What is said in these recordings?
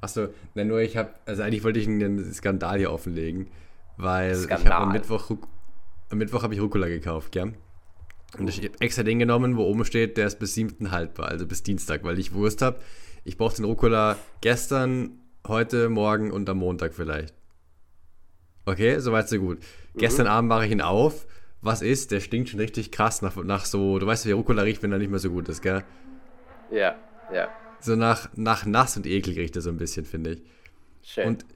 Achso, nein, nur ich habe, also eigentlich wollte ich einen Skandal hier offenlegen, weil Skandal. ich habe am Mittwoch, am Mittwoch habe ich Rucola gekauft, gell? Und ich habe extra den genommen, wo oben steht, der ist bis 7. haltbar, also bis Dienstag, weil ich Wurst habe. Ich brauche den Rucola gestern, heute, morgen und am Montag vielleicht. Okay, soweit so gut. Mhm. Gestern Abend mache ich ihn auf. Was ist? Der stinkt schon richtig krass nach, nach so, du weißt, wie Rucola riecht, wenn er nicht mehr so gut ist, gell? Ja, ja. So nach, nach nass und eklig riecht er so ein bisschen, finde ich. Schön. Und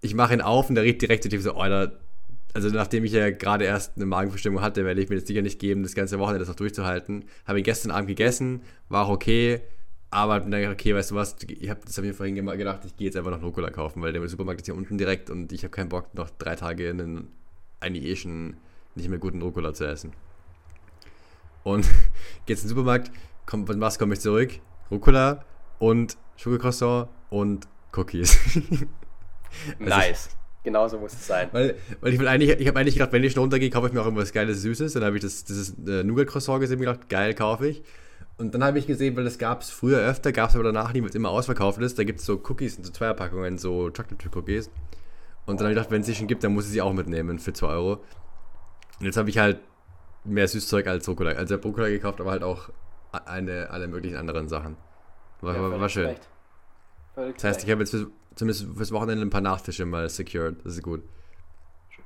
ich mache ihn auf und der riecht direkt so, oh, also nachdem ich ja gerade erst eine Magenverstimmung hatte, werde ich mir das sicher nicht geben, das ganze Wochenende das noch durchzuhalten. Habe ihn gestern Abend gegessen, war auch okay, aber dann okay, weißt du was, ich habe das habe mir vorhin gedacht, ich gehe jetzt einfach noch Rucola kaufen, weil der Supermarkt ist hier unten direkt und ich habe keinen Bock, noch drei Tage einen eigentlich eh schon nicht mehr guten Rucola zu essen. Und geht's in den Supermarkt, komm, was komme ich zurück? Rucola und Schokocroissant und Cookies. also nice. Genauso muss es sein. Weil, weil ich will eigentlich, ich habe eigentlich gedacht, wenn ich schon runtergehe, kaufe ich mir auch irgendwas Geiles, Süßes. Dann habe ich das, dieses äh, Nougat-Croissant gesehen und gedacht, geil, kaufe ich. Und dann habe ich gesehen, weil das gab es früher öfter, gab es aber danach nie, weil es immer ausverkauft ist. Da gibt es so Cookies, so Zweierpackungen, so Chocolate Cookies. Und dann habe ich gedacht, wenn es sie schon gibt, dann muss ich sie auch mitnehmen für 2 Euro. Und jetzt habe ich halt mehr Süßzeug als Rucola. Also ich Rucola gekauft, aber halt auch eine, alle möglichen anderen Sachen. War, ja, war, schön. Das heißt, ich habe jetzt für, zumindest fürs Wochenende ein paar Nachtische mal secured. Das ist gut.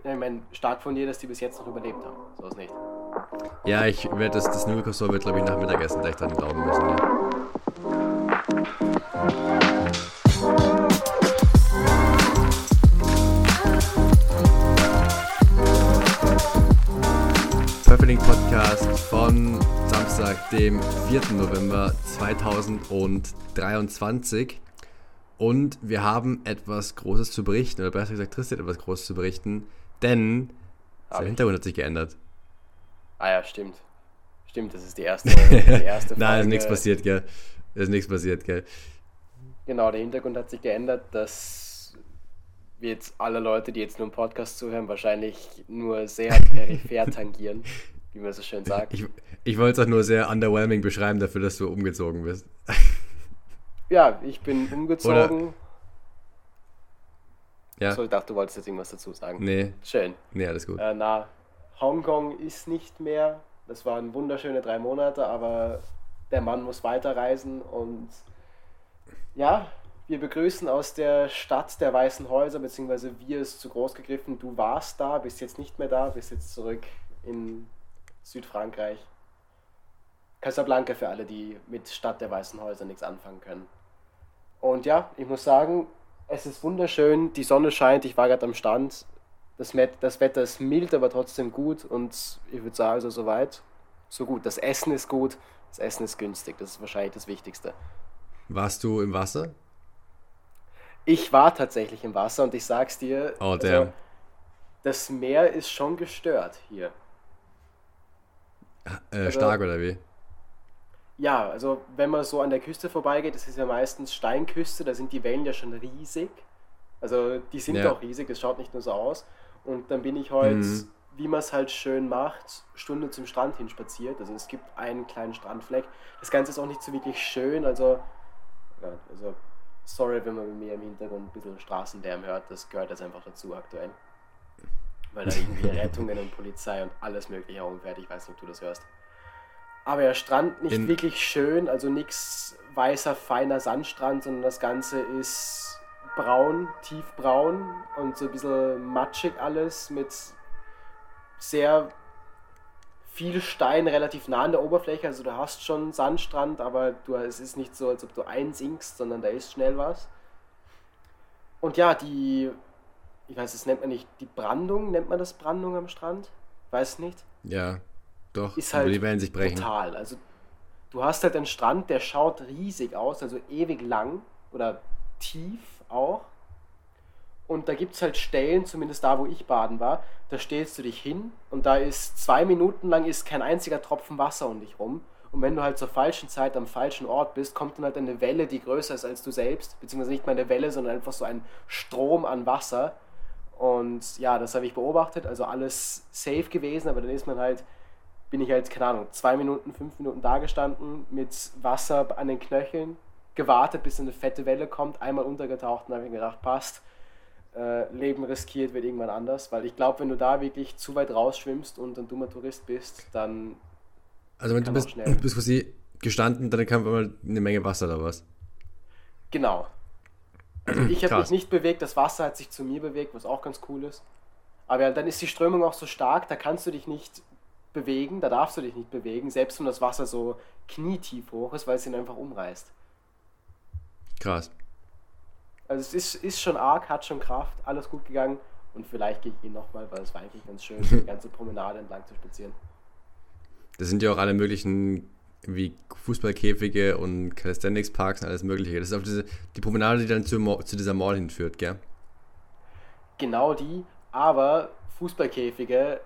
Ja, ich meine, stark von dir, dass die bis jetzt noch überlebt haben. So ist nicht. Ja, ich werde das, das Nudelkostol wird, glaube ich, nach Mittagessen gleich dann glauben müssen. Ja. Perfect Podcast von Samstag, dem 4. November 2023. Und wir haben etwas Großes zu berichten, oder besser gesagt, Tristan hat etwas Großes zu berichten, denn der Hintergrund hat sich geändert. Ah ja, stimmt. Stimmt, das ist die erste, die erste Folge. Nein, ist nichts passiert, gell. Ist nichts passiert, gell. Genau, der Hintergrund hat sich geändert, dass wir jetzt alle Leute, die jetzt nur im Podcast zuhören, wahrscheinlich nur sehr peripher tangieren, wie man so schön sagt. Ich, ich wollte es auch nur sehr underwhelming beschreiben dafür, dass du umgezogen bist. Ja, ich bin umgezogen. Oder ja. So, ich dachte, du wolltest jetzt irgendwas dazu sagen. Nee. Schön. Nee, alles gut. Äh, na, Hongkong ist nicht mehr. Das waren wunderschöne drei Monate, aber der Mann muss weiterreisen und ja, wir begrüßen aus der Stadt der Weißen Häuser, beziehungsweise wir ist zu groß gegriffen. Du warst da, bist jetzt nicht mehr da, bist jetzt zurück in Südfrankreich. Casablanca für alle, die mit Stadt der Weißen Häuser nichts anfangen können. Und ja, ich muss sagen, es ist wunderschön, die Sonne scheint, ich war gerade am Stand. Das, das Wetter ist mild, aber trotzdem gut und ich würde sagen, also soweit, so gut. Das Essen ist gut, das Essen ist günstig, das ist wahrscheinlich das Wichtigste. Warst du im Wasser? Ich war tatsächlich im Wasser und ich sag's dir, oh, also, das Meer ist schon gestört hier. Äh, also, stark oder wie? Ja, also wenn man so an der Küste vorbeigeht, das ist ja meistens Steinküste, da sind die Wellen ja schon riesig. Also die sind ja. auch riesig, es schaut nicht nur so aus. Und dann bin ich heute, mhm. wie man es halt schön macht, Stunde zum Strand hin spaziert. Also es gibt einen kleinen Strandfleck. Das Ganze ist auch nicht so wirklich schön, also, also sorry, wenn man mit mir im Hintergrund ein bisschen Straßenlärm hört, das gehört jetzt einfach dazu aktuell. Weil da irgendwie Rettungen und Polizei und alles mögliche herumfährt. Ich weiß nicht, ob du das hörst. Aber der Strand nicht In wirklich schön, also nichts weißer, feiner Sandstrand, sondern das Ganze ist braun, tiefbraun und so ein bisschen matschig alles mit sehr viel Stein relativ nah an der Oberfläche. Also du hast schon Sandstrand, aber du, es ist nicht so, als ob du einsinkst, sondern da ist schnell was. Und ja, die, ich weiß, das nennt man nicht, die Brandung, nennt man das Brandung am Strand? Weiß nicht. Ja. Doch, ist halt die werden sich brechen. total. Also du hast halt einen Strand, der schaut riesig aus, also ewig lang oder tief auch. Und da gibt es halt Stellen, zumindest da, wo ich baden war, da stellst du dich hin und da ist zwei Minuten lang ist kein einziger Tropfen Wasser um dich rum. Und wenn du halt zur falschen Zeit am falschen Ort bist, kommt dann halt eine Welle, die größer ist als du selbst, beziehungsweise nicht mal eine Welle, sondern einfach so ein Strom an Wasser. Und ja, das habe ich beobachtet, also alles safe gewesen, aber dann ist man halt bin ich halt, keine Ahnung, zwei Minuten, fünf Minuten da gestanden mit Wasser an den Knöcheln, gewartet, bis eine fette Welle kommt, einmal untergetaucht und habe mir gedacht, passt, äh, Leben riskiert wird irgendwann anders, weil ich glaube, wenn du da wirklich zu weit rausschwimmst und ein dummer Tourist bist, dann. Also, wenn du bist, bist quasi gestanden, dann kam immer eine Menge Wasser oder was? Genau. Also ich habe mich nicht bewegt, das Wasser hat sich zu mir bewegt, was auch ganz cool ist. Aber ja, dann ist die Strömung auch so stark, da kannst du dich nicht bewegen, da darfst du dich nicht bewegen, selbst wenn das Wasser so knietief hoch ist, weil es ihn einfach umreißt. Krass. Also es ist, ist schon arg, hat schon Kraft, alles gut gegangen und vielleicht gehe ich ihn nochmal, weil es war eigentlich ganz schön, die ganze Promenade entlang zu spazieren. Das sind ja auch alle möglichen wie Fußballkäfige und Calisthenics Parks und alles mögliche. Das ist auch diese, die Promenade, die dann zu, zu dieser Mall hinführt, gell? Genau die, aber Fußballkäfige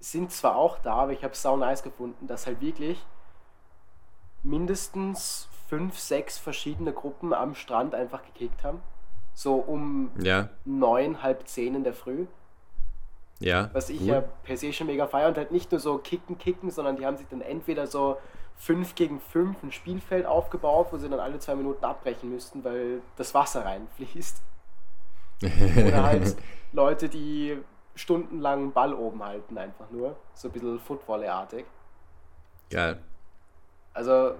sind zwar auch da, aber ich habe es sau nice gefunden, dass halt wirklich mindestens fünf, sechs verschiedene Gruppen am Strand einfach gekickt haben. So um ja. neun, halb zehn in der Früh. Ja. Was ich cool. ja per se schon mega feier und halt nicht nur so kicken, kicken, sondern die haben sich dann entweder so 5 gegen 5 ein Spielfeld aufgebaut, wo sie dann alle zwei Minuten abbrechen müssten, weil das Wasser reinfließt. Oder halt Leute, die stundenlang Ball oben halten, einfach nur. So ein bisschen Football-artig. Geil. Also,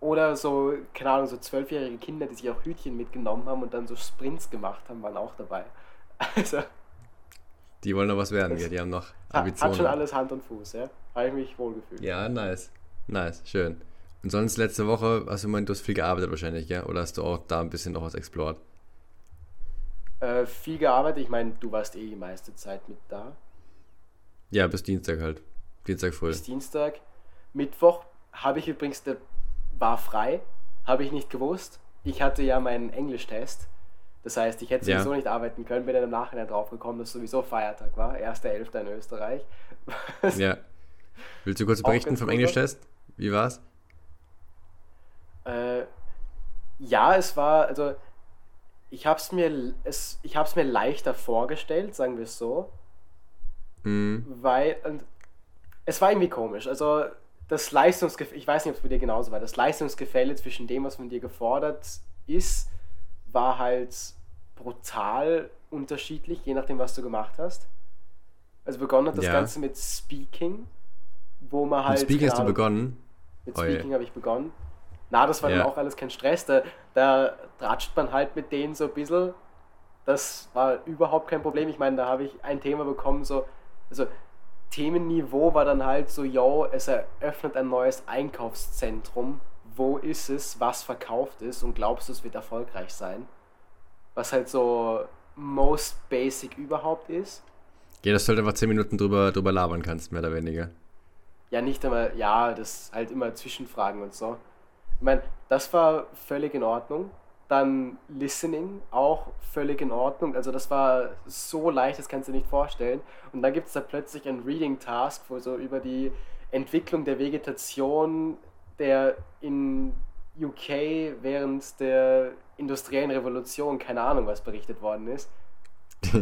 oder so, keine Ahnung, so zwölfjährige Kinder, die sich auch Hütchen mitgenommen haben und dann so Sprints gemacht haben, waren auch dabei. Also. Die wollen noch was werden, ja, die haben noch Ambitionen. Hat schon alles Hand und Fuß, ja. Habe ich mich wohlgefühlt. Ja, nice. Nice, schön. Und sonst letzte Woche hast du gemeint, du hast viel gearbeitet wahrscheinlich, ja? Oder hast du auch da ein bisschen noch was explored? Äh, viel gearbeitet, ich meine, du warst eh die meiste Zeit mit da. Ja, bis Dienstag halt. Dienstag voll. Bis Dienstag. Mittwoch habe ich übrigens, der war frei, habe ich nicht gewusst. Ich hatte ja meinen Englischtest. Das heißt, ich hätte sowieso ja. nicht arbeiten können, bin dann im Nachhinein drauf gekommen, dass sowieso Feiertag war, 1.11. in Österreich. ja. Willst du kurz berichten vom Englischtest? Wie war's? Äh, ja, es war, also ich habe es mir, es, ich hab's mir leichter vorgestellt, sagen wir es so. Mhm. Weil, und es war irgendwie komisch. Also das Leistungsgefälle, ich weiß nicht, ob es bei dir genauso war, das Leistungsgefälle zwischen dem, was von dir gefordert ist, war halt brutal unterschiedlich, je nachdem, was du gemacht hast. Also begonnen hat das ja. Ganze mit Speaking, wo man halt. Mit Speaking hast du begonnen? Mit Speaking habe ich begonnen. Na, das war ja. dann auch alles kein Stress. Da, da tratscht man halt mit denen so ein bisschen. Das war überhaupt kein Problem. Ich meine, da habe ich ein Thema bekommen, so, also Themenniveau war dann halt so, yo, es eröffnet ein neues Einkaufszentrum. Wo ist es? Was verkauft ist? Und glaubst du, es wird erfolgreich sein? Was halt so most basic überhaupt ist. Ja, dass du halt einfach 10 Minuten drüber, drüber labern kannst, mehr oder weniger. Ja, nicht einmal, ja, das halt immer Zwischenfragen und so. Ich meine, das war völlig in Ordnung. Dann Listening auch völlig in Ordnung. Also das war so leicht, das kannst du dir nicht vorstellen. Und dann gibt es da plötzlich ein Reading Task, wo so über die Entwicklung der Vegetation der in UK während der industriellen Revolution, keine Ahnung, was berichtet worden ist.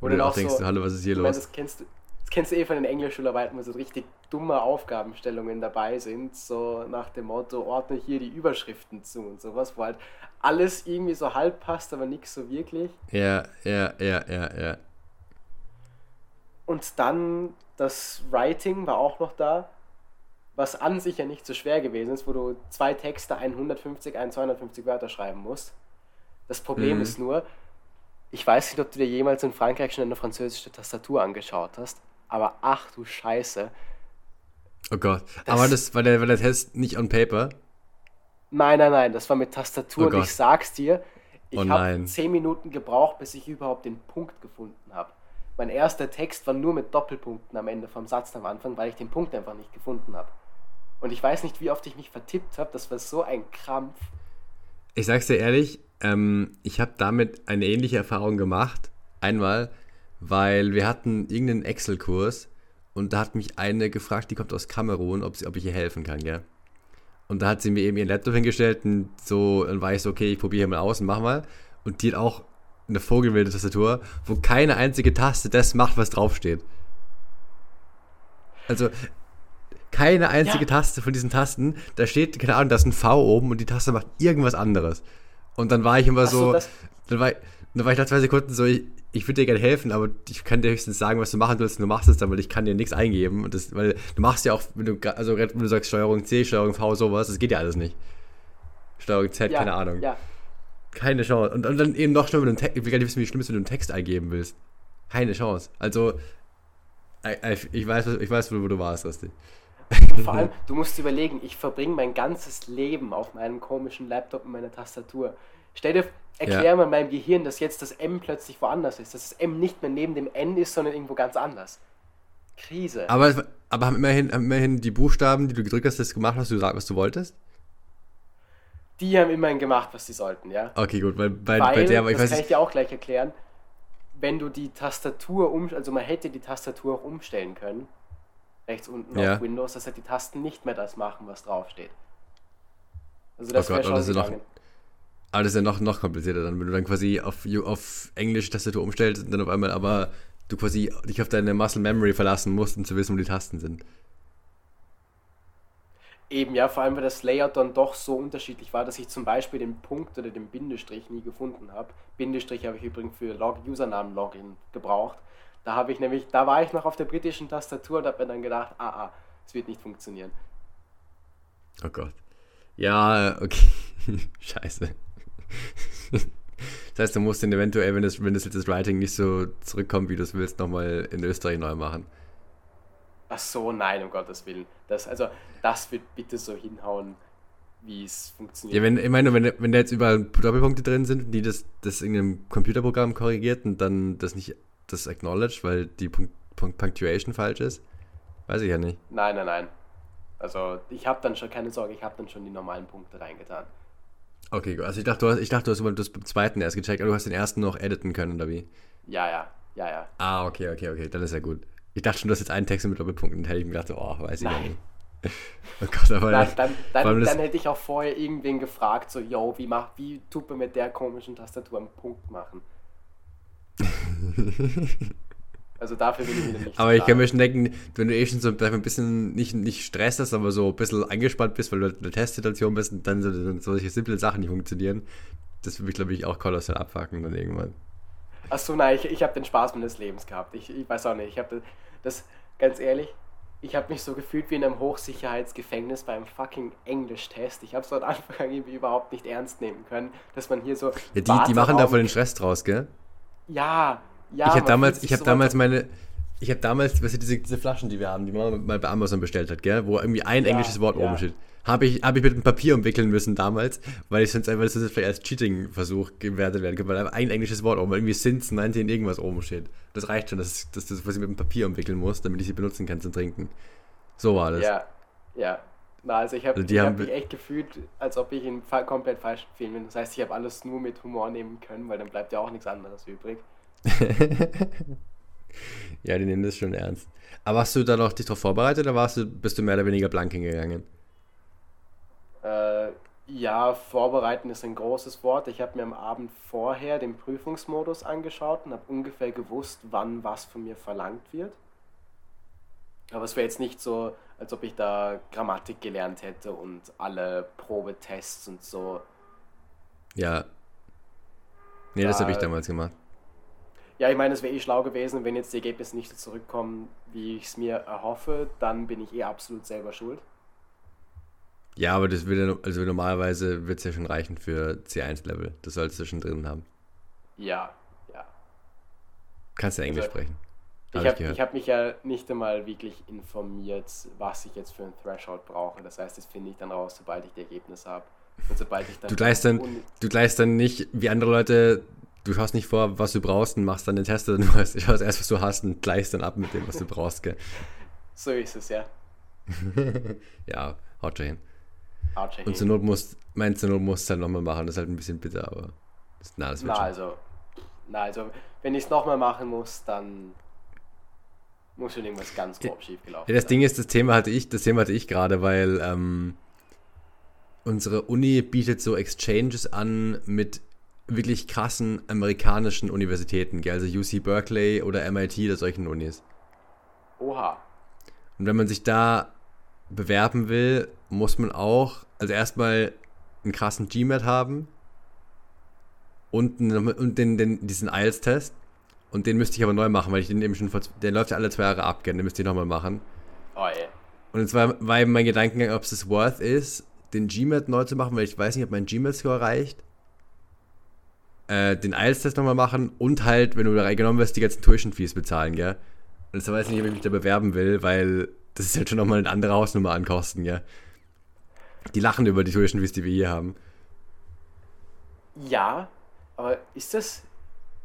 Wo du auch denkst, so, hallo, was ist hier los? Meine, das kennst du, kennst du eh von den Englischschularbeiten, wo so richtig dumme Aufgabenstellungen dabei sind, so nach dem Motto, ordne hier die Überschriften zu und sowas, wo halt alles irgendwie so halb passt, aber nichts so wirklich. Ja, ja, ja, ja, ja. Und dann das Writing war auch noch da, was an sich ja nicht so schwer gewesen ist, wo du zwei Texte, 150, 250 Wörter schreiben musst. Das Problem mhm. ist nur, ich weiß nicht, ob du dir jemals in Frankreich schon eine französische Tastatur angeschaut hast, aber ach du Scheiße. Oh Gott. Das aber das war der, war der Test nicht on paper? Nein, nein, nein, das war mit Tastatur oh und ich sag's dir, ich oh habe zehn Minuten gebraucht, bis ich überhaupt den Punkt gefunden habe. Mein erster Text war nur mit Doppelpunkten am Ende vom Satz am Anfang, weil ich den Punkt einfach nicht gefunden habe. Und ich weiß nicht, wie oft ich mich vertippt habe, das war so ein Krampf. Ich sag's dir ehrlich, ähm, ich habe damit eine ähnliche Erfahrung gemacht. Einmal, weil wir hatten irgendeinen Excel-Kurs und da hat mich eine gefragt, die kommt aus Kamerun, ob, sie, ob ich ihr helfen kann, gell? Und da hat sie mir eben ihren Laptop hingestellt und so, dann war ich so, okay, ich probiere mal aus und mach mal. Und die hat auch eine vogelwilde Tastatur, wo keine einzige Taste das macht, was draufsteht. Also, Keine einzige ja. Taste von diesen Tasten, da steht, keine Ahnung, da ist ein V oben und die Taste macht irgendwas anderes. Und dann war ich immer so, so dann, war, dann war ich nach zwei Sekunden so, ich, ich würde dir gerne helfen, aber ich kann dir höchstens sagen, was du machen willst und du machst es dann, weil ich kann dir nichts eingeben. Und das, weil du machst ja auch, wenn du, also wenn du sagst Steuerung C, Steuerung V, sowas, das geht ja alles nicht. Steuerung Z, ja, keine Ahnung. Ja. Keine Chance. Und, und dann eben noch schlimmer, wenn du ich will gar nicht wissen, wie schlimm ist, wenn du einen Text eingeben willst. Keine Chance. Also, ich weiß, ich weiß wo du warst, Rasti. Vor allem, du musst überlegen, ich verbringe mein ganzes Leben auf meinem komischen Laptop mit meiner Tastatur. Stell dir, erklär ja. mal meinem Gehirn, dass jetzt das M plötzlich woanders ist, dass das M nicht mehr neben dem N ist, sondern irgendwo ganz anders. Krise. Aber, aber haben immerhin, haben immerhin die Buchstaben, die du gedrückt hast, das gemacht, was du gesagt, was du wolltest? Die haben immerhin gemacht, was sie sollten, ja. Okay, gut, weil bei, weil, bei der, ich das weiß kann ich dir auch gleich erklären, wenn du die Tastatur um, also man hätte die Tastatur auch umstellen können, rechts unten ja. auf Windows, dass halt die Tasten nicht mehr das machen, was draufsteht. Also das oh Gott, schon das ist noch, aber das ist ja noch, noch komplizierter dann, wenn du dann quasi auf, auf englische Tastatur umstellst und dann auf einmal aber du quasi dich auf deine Muscle Memory verlassen musst, um zu wissen, wo die Tasten sind. Eben, ja, vor allem, weil das Layout dann doch so unterschiedlich war, dass ich zum Beispiel den Punkt oder den Bindestrich nie gefunden habe. Bindestrich habe ich übrigens für Log Username-Login gebraucht. Da habe ich nämlich, da war ich noch auf der britischen Tastatur und habe mir dann gedacht, ah, ah, es wird nicht funktionieren. Oh Gott. Ja, okay. Scheiße. das heißt, du musst den eventuell, wenn das, wenn das, das Writing nicht so zurückkommt, wie du es willst, nochmal in Österreich neu machen. Ach so, nein, um Gottes Willen. Das, also, das wird bitte so hinhauen, wie es funktioniert. Ja, wenn, ich meine, wenn, wenn da jetzt überall Doppelpunkte drin sind, die das, das in einem Computerprogramm korrigiert und dann das nicht das acknowledged, weil die Punkt, Punkt Punctuation falsch ist, weiß ich ja nicht. Nein, nein, nein. Also ich habe dann schon, keine Sorge, ich habe dann schon die normalen Punkte reingetan. Okay, gut. Also ich dachte, du hast, ich dachte, du hast das beim zweiten erst gecheckt, aber du hast den ersten noch editen können, oder wie? Ja, ja, ja, ja. Ah, okay, okay, okay, dann ist ja gut. Ich dachte schon, du hast jetzt einen Text mit Doppelpunkten, dann hätte ich mir gedacht, oh, weiß ich Nein. ja nicht. Oh Gott, aber Nein, dann, dann, dann, hätte ich auch vorher irgendwen gefragt, so, yo, wie, mach, wie tut man mit der komischen Tastatur einen Punkt machen? Also dafür will ich wieder nicht. Aber ich kann mir schon denken, wenn du eh schon so ein bisschen nicht, nicht Stress hast, aber so ein bisschen angespannt bist, weil du in der Testsituation bist und dann so, solche simple Sachen nicht funktionieren, das würde mich, glaube ich, auch kolossal abfacken dann irgendwann. Achso, nein, ich, ich habe den Spaß meines Lebens gehabt. Ich, ich weiß auch nicht, ich habe das, das, ganz ehrlich, ich habe mich so gefühlt wie in einem Hochsicherheitsgefängnis beim fucking Englisch-Test. Ich habe es dort Anfang irgendwie überhaupt nicht ernst nehmen können, dass man hier so. Ja, die, die machen da voll den Stress draus, gell? Ja, ja, ich habe damals, ich habe so damals meine, ich habe damals, was sind diese, diese Flaschen, die wir haben, die man mal bei Amazon bestellt hat, gell, wo irgendwie ein ja, englisches Wort ja. oben steht. Habe ich, hab ich mit einem Papier umwickeln müssen damals, weil ich sonst einfach, das vielleicht als Cheating-Versuch gewertet werden könnte, weil ein englisches Wort oben, irgendwie Sins 19 irgendwas oben steht. Das reicht schon, dass, dass das, was ich mit dem Papier umwickeln muss, damit ich sie benutzen kann zum Trinken. So war das. Ja, ja. Na, also ich habe also hab mich echt gefühlt, als ob ich in komplett falschen Film bin. Das heißt, ich habe alles nur mit Humor nehmen können, weil dann bleibt ja auch nichts anderes übrig. ja, die nehmen das schon ernst. Aber hast du da noch dich darauf vorbereitet oder warst du, bist du mehr oder weniger blank hingegangen? Äh, ja, vorbereiten ist ein großes Wort. Ich habe mir am Abend vorher den Prüfungsmodus angeschaut und habe ungefähr gewusst, wann was von mir verlangt wird. Aber es wäre jetzt nicht so, als ob ich da Grammatik gelernt hätte und alle Probetests und so. Ja. Nee, da, das habe ich damals gemacht. Ja, ich meine, es wäre eh schlau gewesen, wenn jetzt die Ergebnisse nicht so zurückkommen, wie ich es mir erhoffe, dann bin ich eh absolut selber schuld. Ja, aber das würde, also normalerweise wird es ja schon reichen für C1-Level. Das sollst du schon drin haben. Ja, ja. Kannst du Englisch also, sprechen? Ich habe hab mich ja nicht einmal wirklich informiert, was ich jetzt für ein Threshold brauche. Das heißt, das finde ich dann raus, sobald ich die Ergebnisse habe. Und sobald ich dann. Du gleichst dann, du gleichst dann nicht wie andere Leute du schaust nicht vor, was du brauchst und machst dann den Test, sondern du schaust erst, was du hast und gleichst dann ab mit dem, was du brauchst, gell? So ist es, ja. ja, haut schon hin. Haut schon und zur Not musst, mein zur Not musst du halt nochmal machen, das ist halt ein bisschen bitter, aber das, na, das wird na, schon. Also, na, also, wenn ich es nochmal machen muss, dann muss schon irgendwas ganz grob schief gelaufen Ja, das Ding ist, das Thema hatte ich, das Thema hatte ich gerade, weil ähm, unsere Uni bietet so Exchanges an mit wirklich krassen amerikanischen Universitäten, also UC Berkeley oder MIT oder solchen Unis. Oha. Und wenn man sich da bewerben will, muss man auch, also erstmal einen krassen GMAT haben und, und den, den, diesen IELTS-Test. Und den müsste ich aber neu machen, weil ich den eben schon vor, der läuft ja alle zwei Jahre ab, den müsste ich nochmal machen. Oh, yeah. Und jetzt war, war eben mein Gedankengang, ob es das worth ist, den GMAT neu zu machen, weil ich weiß nicht, ob mein GMAT-Score reicht. Äh, den IELTS-Test nochmal machen und halt, wenn du da reingenommen wirst, die ganzen Tuition-Fees bezahlen, gell? Und jetzt weiß ich nicht, ob ich mich da bewerben will, weil das ist halt schon nochmal eine andere Hausnummer an Kosten, gell? Die lachen über die Tuition-Fees, die wir hier haben. Ja, aber ist das,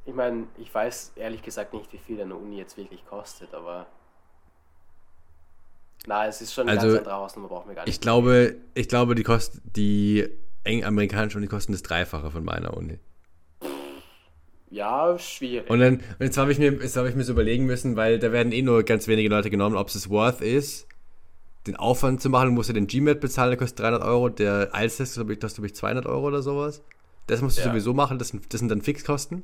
ich meine, ich weiß ehrlich gesagt nicht, wie viel eine Uni jetzt wirklich kostet, aber na, es ist schon also, ganz draußen, man braucht mir gar nicht. Ich glaube, ich glaube, die kosten, die amerikanischen Uni kosten das Dreifache von meiner Uni. Ja, schwierig. Und dann, und jetzt habe ich mir, jetzt habe ich mir so überlegen müssen, weil da werden eh nur ganz wenige Leute genommen, ob es worth ist, den Aufwand zu machen. Du musst ja den GMAT bezahlen, der kostet 300 Euro. Der IELTS-Test kostet, glaube ich, 200 Euro oder sowas. Das musst du ja. sowieso machen, das das sind dann Fixkosten.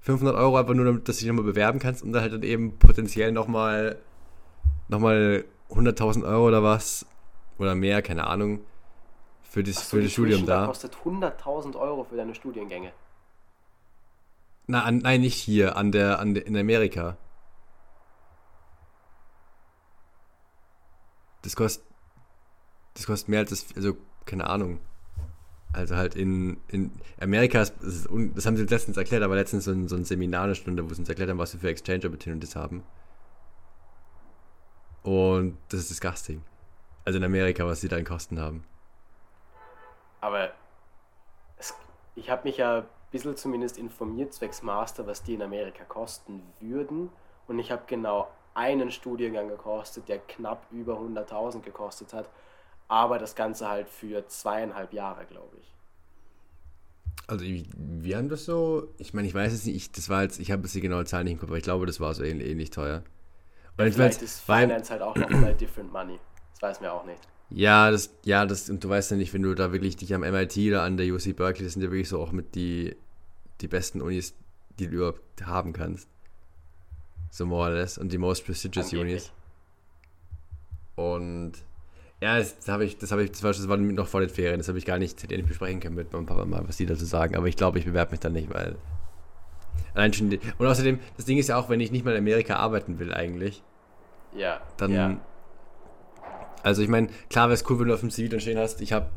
500 Euro einfach nur, damit, dass du dich nochmal bewerben kannst und dann halt dann eben potenziell nochmal noch mal 100.000 Euro oder was oder mehr, keine Ahnung, für das, so, für das Studium da. kostet 100.000 Euro für deine Studiengänge. Na, an, nein, nicht hier, an der, an der, in Amerika. Das kostet, das kostet mehr als das, also keine Ahnung. Also halt in, in Amerika, ist, ist, das haben sie letztens erklärt, aber letztens so ein, so ein Seminar, eine Stunde, wo sie uns erklärt haben, was wir für Exchange Opportunities haben. Und das ist disgusting. Also in Amerika, was sie da in Kosten haben. Aber es, ich habe mich ja ein bisschen zumindest informiert, zwecks Master, was die in Amerika kosten würden. Und ich habe genau einen Studiengang gekostet, der knapp über 100.000 gekostet hat aber das Ganze halt für zweieinhalb Jahre, glaube ich. Also wir haben das so, ich meine, ich weiß es nicht, ich, das war jetzt, ich habe jetzt die genaue Zahl nicht im Kopf, aber ich glaube, das war so ähnlich, ähnlich teuer. Und ja, vielleicht ist Finance halt auch nochmal different money. Das weiß mir auch nicht. Ja, das, ja, das, und du weißt ja nicht, wenn du da wirklich dich am MIT oder an der UC Berkeley, das sind ja wirklich so auch mit die, die besten Unis, die du überhaupt haben kannst. So more or less. Und die most prestigious Unis. Und ja, das habe ich, das habe ich, das war, das war noch vor den Ferien, das habe ich gar nicht, hätte ich nicht besprechen können mit meinem Papa mal, was die dazu sagen. Aber ich glaube, ich bewerbe mich dann nicht, weil. Allein schon. Die, und außerdem, das Ding ist ja auch, wenn ich nicht mal in Amerika arbeiten will, eigentlich. Ja. Dann. Ja. Also ich meine, klar wäre es cool, wenn du auf dem CV dann stehen hast, ich habe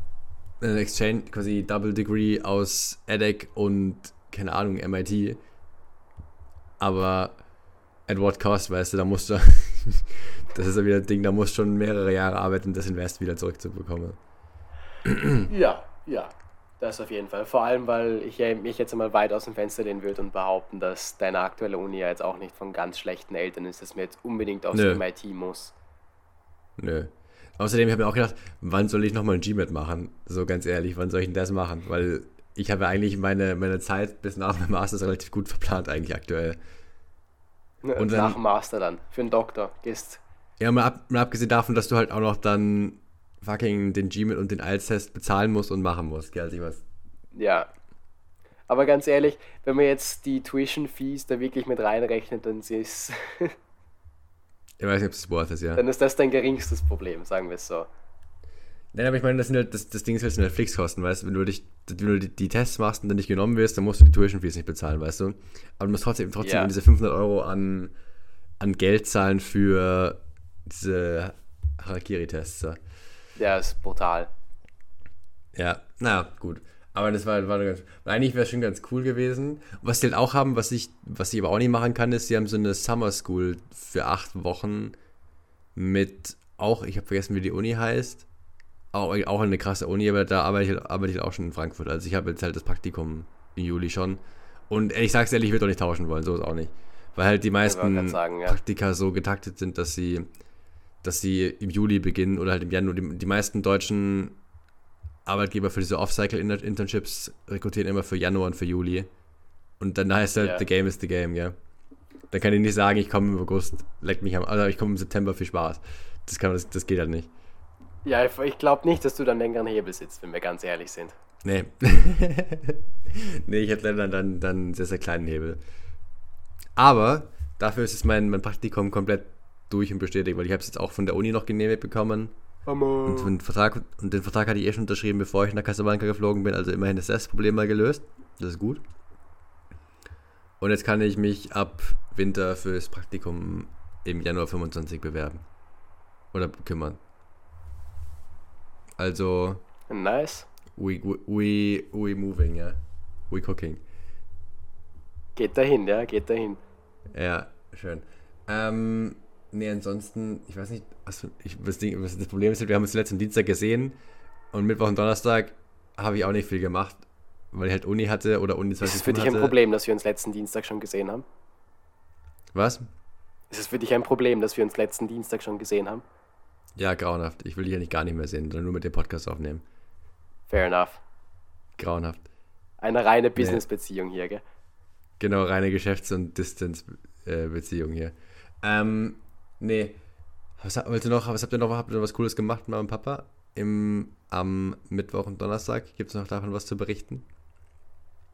einen Exchange, quasi Double Degree aus EDEC und, keine Ahnung, MIT. Aber at what cost, weißt du, da musst du. das ist ja wieder ein Ding, da muss schon mehrere Jahre arbeiten, das Invest wieder zurückzubekommen. Ja, ja, das auf jeden Fall. Vor allem, weil ich mich jetzt einmal weit aus dem Fenster lehnen würde und behaupten, dass deine aktuelle Uni ja jetzt auch nicht von ganz schlechten Eltern ist, dass mir jetzt unbedingt aufs Nö. MIT muss. Nö. Außerdem habe ich mir auch gedacht, wann soll ich nochmal ein GMAT machen? So ganz ehrlich, wann soll ich denn das machen? Weil ich habe eigentlich meine, meine Zeit bis nach dem Master relativ gut verplant eigentlich aktuell. Ne, und nach dem Master dann, für einen Doktor, gehst. Ja, mal, ab, mal abgesehen davon, dass du halt auch noch dann fucking den GMAT und den IELTS-Test bezahlen musst und machen musst, gell, also ich was. Ja. Aber ganz ehrlich, wenn man jetzt die Tuition-Fees da wirklich mit reinrechnet, dann ist ich weiß nicht, ob es worth ist, ja. Dann ist das dein geringstes Problem, sagen wir es so. Nein, aber ich meine, das, sind halt, das, das Ding ist halt, sind halt weißt du? Wenn du, dich, wenn du die, die, Tests machst und dann nicht genommen wirst, dann musst du die Tuition Fees nicht bezahlen, weißt du? Aber du musst trotzdem, trotzdem ja. diese 500 Euro an, an Geld zahlen für diese Harakiri-Tests. Ja, ist brutal. Ja, naja, gut. Aber das war, war ganz, eigentlich wäre es schon ganz cool gewesen. was sie halt auch haben, was ich, was ich aber auch nicht machen kann, ist, sie haben so eine Summer School für acht Wochen mit auch, ich habe vergessen, wie die Uni heißt auch, auch eine krasse Uni, aber da arbeite ich, arbeite ich auch schon in Frankfurt. Also ich habe jetzt halt das Praktikum im Juli schon. Und ich sag's ehrlich, ich würde auch nicht tauschen wollen, so ist auch nicht. Weil halt die meisten sagen, ja. Praktika so getaktet sind, dass sie, dass sie im Juli beginnen oder halt im Januar. Die, die meisten deutschen Arbeitgeber für diese Off-Cycle-Internships rekrutieren immer für Januar und für Juli. Und dann heißt halt, yeah. the game is the game, ja. Dann kann ich nicht sagen, ich komme im August, leck mich am, also ich komme im September, viel Spaß. Das, kann, das, das geht halt nicht. Ja, ich glaube nicht, dass du dann längeren Hebel sitzt, wenn wir ganz ehrlich sind. Nee. nee, ich hätte leider dann, dann einen sehr, sehr kleinen Hebel. Aber dafür ist es mein, mein Praktikum komplett durch und bestätigt, weil ich habe es jetzt auch von der Uni noch genehmigt bekommen. Und den, Vertrag, und den Vertrag hatte ich eh schon unterschrieben, bevor ich nach Casablanca geflogen bin. Also immerhin ist das Problem mal gelöst. Das ist gut. Und jetzt kann ich mich ab Winter fürs Praktikum im Januar 25 bewerben. Oder kümmern. Also. Nice. We, we, we, moving, ja. We cooking. Geht dahin, ja, geht dahin. Ja, schön. Ähm, nee, ansonsten, ich weiß nicht, was, ich, was, das Problem ist, wir haben uns letzten Dienstag gesehen und Mittwoch und Donnerstag habe ich auch nicht viel gemacht, weil ich halt Uni hatte oder Uni 20 Ist es für dich ein Problem, dass wir uns letzten Dienstag schon gesehen haben? Was? Ist es für dich ein Problem, dass wir uns letzten Dienstag schon gesehen haben? Ja, grauenhaft. Ich will dich ja nicht gar nicht mehr sehen, sondern nur mit dem Podcast aufnehmen. Fair enough. Grauenhaft. Eine reine Business-Beziehung hier, gell? Genau, reine Geschäfts- und Distance-Beziehung hier. Ähm, nee. Was, wollt ihr noch, was habt ihr noch, habt ihr noch was Cooles gemacht, Mama und Papa? Im, am Mittwoch und Donnerstag? Gibt es noch davon was zu berichten?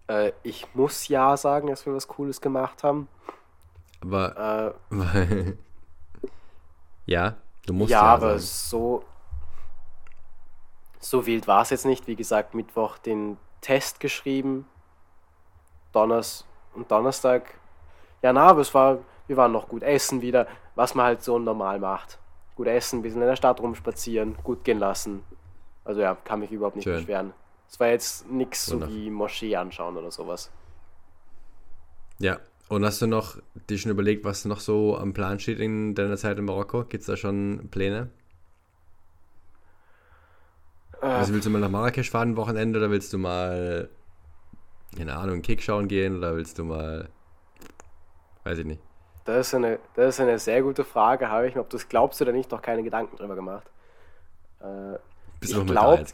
Äh, ich muss ja sagen, dass wir was Cooles gemacht haben. Aber. Äh, ja, du musst ja. Ja, aber so. So wild war es jetzt nicht. Wie gesagt, Mittwoch den Test geschrieben. Donners und Donnerstag. Ja, na, aber es war. Wir waren noch gut essen wieder, was man halt so normal macht. Gut essen, ein bisschen in der Stadt rumspazieren, gut gehen lassen. Also ja, kann mich überhaupt nicht Schön. beschweren. Es war jetzt nichts so wie Moschee anschauen oder sowas. Ja, und hast du noch dir schon überlegt, was noch so am Plan steht in deiner Zeit in Marokko? Gibt es da schon Pläne? Äh, also willst du mal nach Marrakesch fahren, Wochenende, oder willst du mal, keine Ahnung, Kick schauen gehen, oder willst du mal, weiß ich nicht. Das ist eine, das ist eine sehr gute Frage, habe ich mir, ob du es glaubst oder nicht, noch keine Gedanken drüber gemacht. Äh, Bist ich glaube,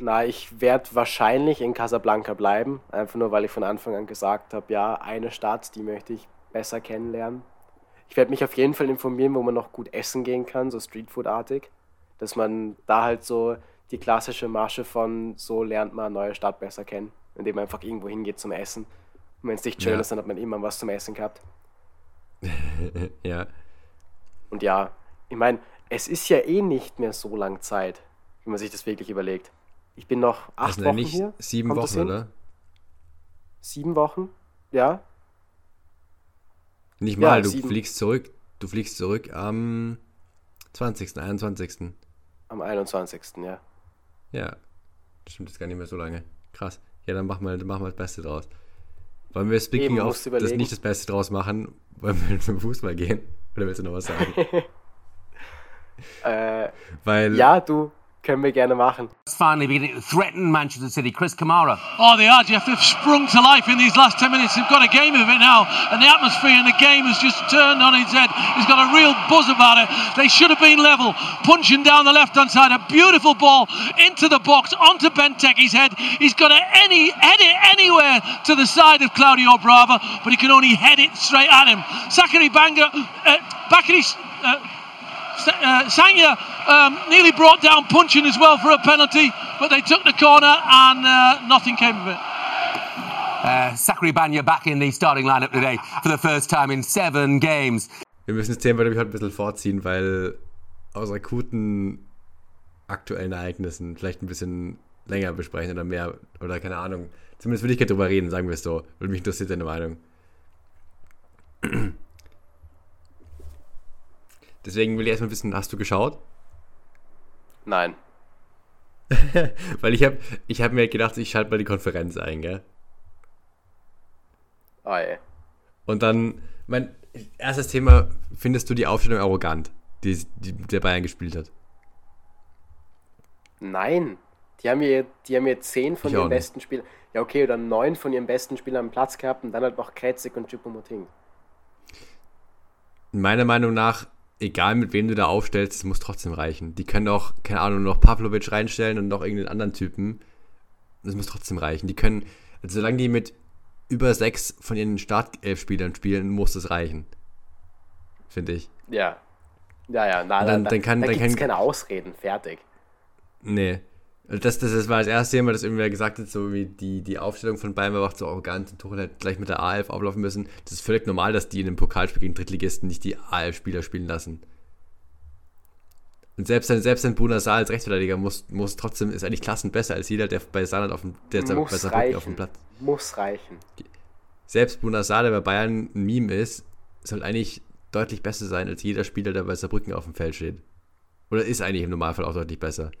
na, ich werde wahrscheinlich in Casablanca bleiben, einfach nur, weil ich von Anfang an gesagt habe, ja, eine Stadt, die möchte ich besser kennenlernen. Ich werde mich auf jeden Fall informieren, wo man noch gut essen gehen kann, so Streetfood-artig, dass man da halt so die klassische Masche von so lernt man eine neue Stadt besser kennen, indem man einfach irgendwo hingeht zum Essen. Und wenn es nicht schön ja. ist, dann hat man immer was zum Essen gehabt. ja. Und ja, ich meine, es ist ja eh nicht mehr so lang Zeit wenn man sich das wirklich überlegt. Ich bin noch acht also Wochen nicht hier. Sieben Kommt Wochen, oder? Sieben Wochen, ja. Nicht mal, ja, du sieben. fliegst zurück. Du fliegst zurück am 20., 21. Am 21., ja. Ja, das stimmt jetzt gar nicht mehr so lange. Krass. Ja, dann machen wir, dann machen wir das Beste draus. Wollen wir Speaking Eben, of das nicht das Beste draus machen? Wollen wir zum Fußball gehen? Oder willst du noch was sagen? äh, Weil, ja, du, Können wir gerne machen. Finally beginning to threaten Manchester City. Chris Kamara. Oh, they are, Jeff. They've sprung to life in these last 10 minutes. They've got a game of it now. And the atmosphere in the game has just turned on its head. It's got a real buzz about it. They should have been level. Punching down the left hand side. A beautiful ball into the box, onto Benteke's head. He's got to any, head it anywhere to the side of Claudio Brava, but he can only head it straight at him. Sakari Banga, uh, Bakary. Uh, uh, Sanya um, nearly brought down Punchin as well for a penalty, but they took the corner and uh, nothing came of it. Uh, Sakri Banya back in the starting lineup today for the first time in seven games. Wir müssen das Thema heute ein bisschen vorziehen, weil aus akuten aktuellen Ereignissen vielleicht ein bisschen länger besprechen oder mehr oder keine Ahnung. Zumindest würde ich gerne drüber reden, sagen wir es so. Würde mich interessiert deine Meinung. Deswegen will ich erstmal wissen, hast du geschaut? Nein. Weil ich habe ich hab mir gedacht, ich schalte mal die Konferenz ein, gell? Ah, ey. Und dann, mein erstes Thema, findest du die Aufstellung arrogant, die, die der Bayern gespielt hat? Nein. Die haben mir, die haben mir zehn von ich ihren besten Spielern, ja okay, oder neun von ihren besten Spielern am Platz gehabt und dann halt noch Kretzig und Chupomoting. Meiner Meinung nach egal mit wem du da aufstellst, es muss trotzdem reichen. Die können auch, keine Ahnung, noch Pavlovic reinstellen und noch irgendeinen anderen Typen. Das muss trotzdem reichen. Die können, also solange die mit über sechs von ihren Startelf-Spielern spielen, muss das reichen. Finde ich. Ja. Ja, ja, na, dann, dann, dann, kann, dann, dann kann, keine Ausreden, fertig. Nee. Das, das, das war das erste Thema, das irgendwer gesagt hat, so wie die, die Aufstellung von Bayern war so arrogant und Tuchel hätte gleich mit der A11 auflaufen müssen. Das ist völlig normal, dass die in einem Pokalspiel gegen Drittligisten nicht die A11-Spieler spielen lassen. Und selbst ein, selbst ein Buna Saar als Rechtsverteidiger muss, muss trotzdem, ist eigentlich klassen besser als jeder, der bei Saarland auf dem, der muss bei Saarbrücken auf dem Platz. Muss reichen. Selbst Buna Saar, der bei Bayern ein Meme ist, soll eigentlich deutlich besser sein als jeder Spieler, der bei Saarbrücken auf dem Feld steht. Oder ist eigentlich im Normalfall auch deutlich besser.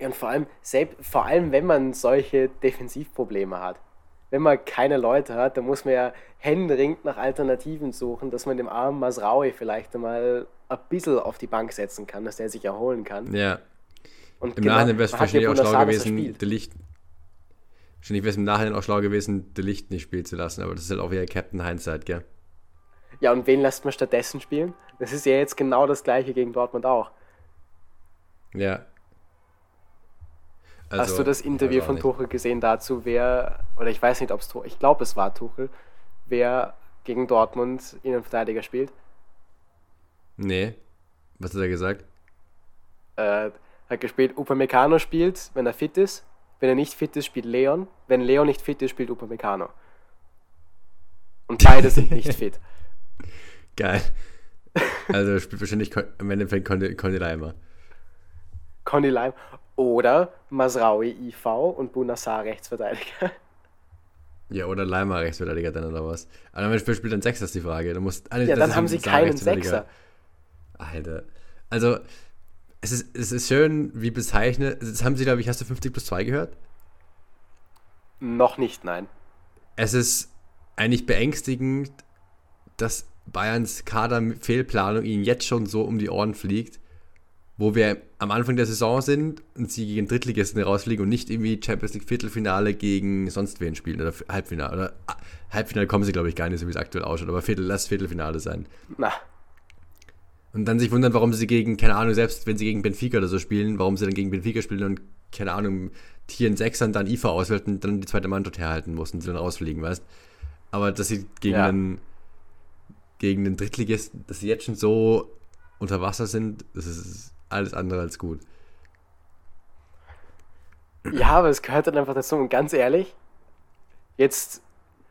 Ja, und vor allem, selbst, vor allem, wenn man solche Defensivprobleme hat. Wenn man keine Leute hat, dann muss man ja händeringend nach Alternativen suchen, dass man dem armen Masraui vielleicht einmal ein bisschen auf die Bank setzen kann, dass der sich erholen kann. Ja. Und Im genau, Nachhinein wäre es wahrscheinlich auch schlau gewesen, De Licht. Wahrscheinlich wäre es im Nachhinein auch schlau gewesen, De Licht nicht spielen zu lassen, aber das ist halt auch wieder Captain Hindsight, gell? Ja, und wen lässt man stattdessen spielen? Das ist ja jetzt genau das gleiche gegen Dortmund auch. Ja. Also, Hast du das Interview von Tuchel gesehen dazu, wer, oder ich weiß nicht, ob es Tuchel, ich glaube es war Tuchel, wer gegen Dortmund Innenverteidiger spielt? Nee. Was hat er gesagt? Äh, hat gespielt, Upamecano spielt, wenn er fit ist. Wenn er nicht fit ist, spielt Leon. Wenn Leon nicht fit ist, spielt Upamecano. Und beide sind nicht fit. Geil. Also spielt wahrscheinlich im Endeffekt Conny, Conny Leimer. Conny Leimer. Oder Masraui IV und Bunassar Rechtsverteidiger. Ja, oder Leimer Rechtsverteidiger dann oder was. Aber dann spielt dann Sechser, ist die Frage. Du musst, ja, dann haben sie keinen Sechser. Alter. Also, es ist, es ist schön, wie bezeichnet. Das haben sie, glaube ich, hast du 50 plus 2 gehört? Noch nicht, nein. Es ist eigentlich beängstigend, dass Bayerns Kader-Fehlplanung ihnen jetzt schon so um die Ohren fliegt, wo wir am Anfang der Saison sind und sie gegen Drittligisten rausfliegen und nicht irgendwie Champions League Viertelfinale gegen sonst wen spielen oder Halbfinale. Oder ah, Halbfinale kommen sie, glaube ich, gar nicht, so wie es aktuell ausschaut, aber Viertel, lass Viertelfinale sein. Na. Und dann sich wundern, warum sie gegen, keine Ahnung, selbst wenn sie gegen Benfica oder so spielen, warum sie dann gegen Benfica spielen und, keine Ahnung, Tieren Sechsern dann IFA auswählt und dann die zweite Mannschaft herhalten mussten, sie dann rausfliegen, weißt Aber dass sie gegen ja. einen gegen den Drittligisten, dass sie jetzt schon so unter Wasser sind, das ist alles andere als gut. Ja, aber es gehört dann einfach dazu. Und ganz ehrlich, jetzt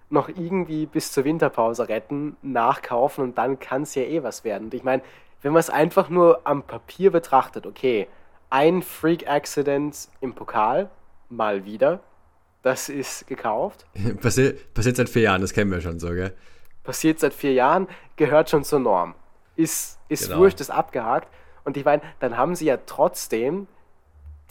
noch irgendwie bis zur Winterpause retten, nachkaufen und dann kann es ja eh was werden. Und ich meine, wenn man es einfach nur am Papier betrachtet, okay, ein Freak-Accident im Pokal, mal wieder, das ist gekauft. passiert, passiert seit vier Jahren, das kennen wir schon so, gell? passiert seit vier Jahren, gehört schon zur Norm. Ist, ist genau. wurscht, ist abgehakt. Und ich meine, dann haben sie ja trotzdem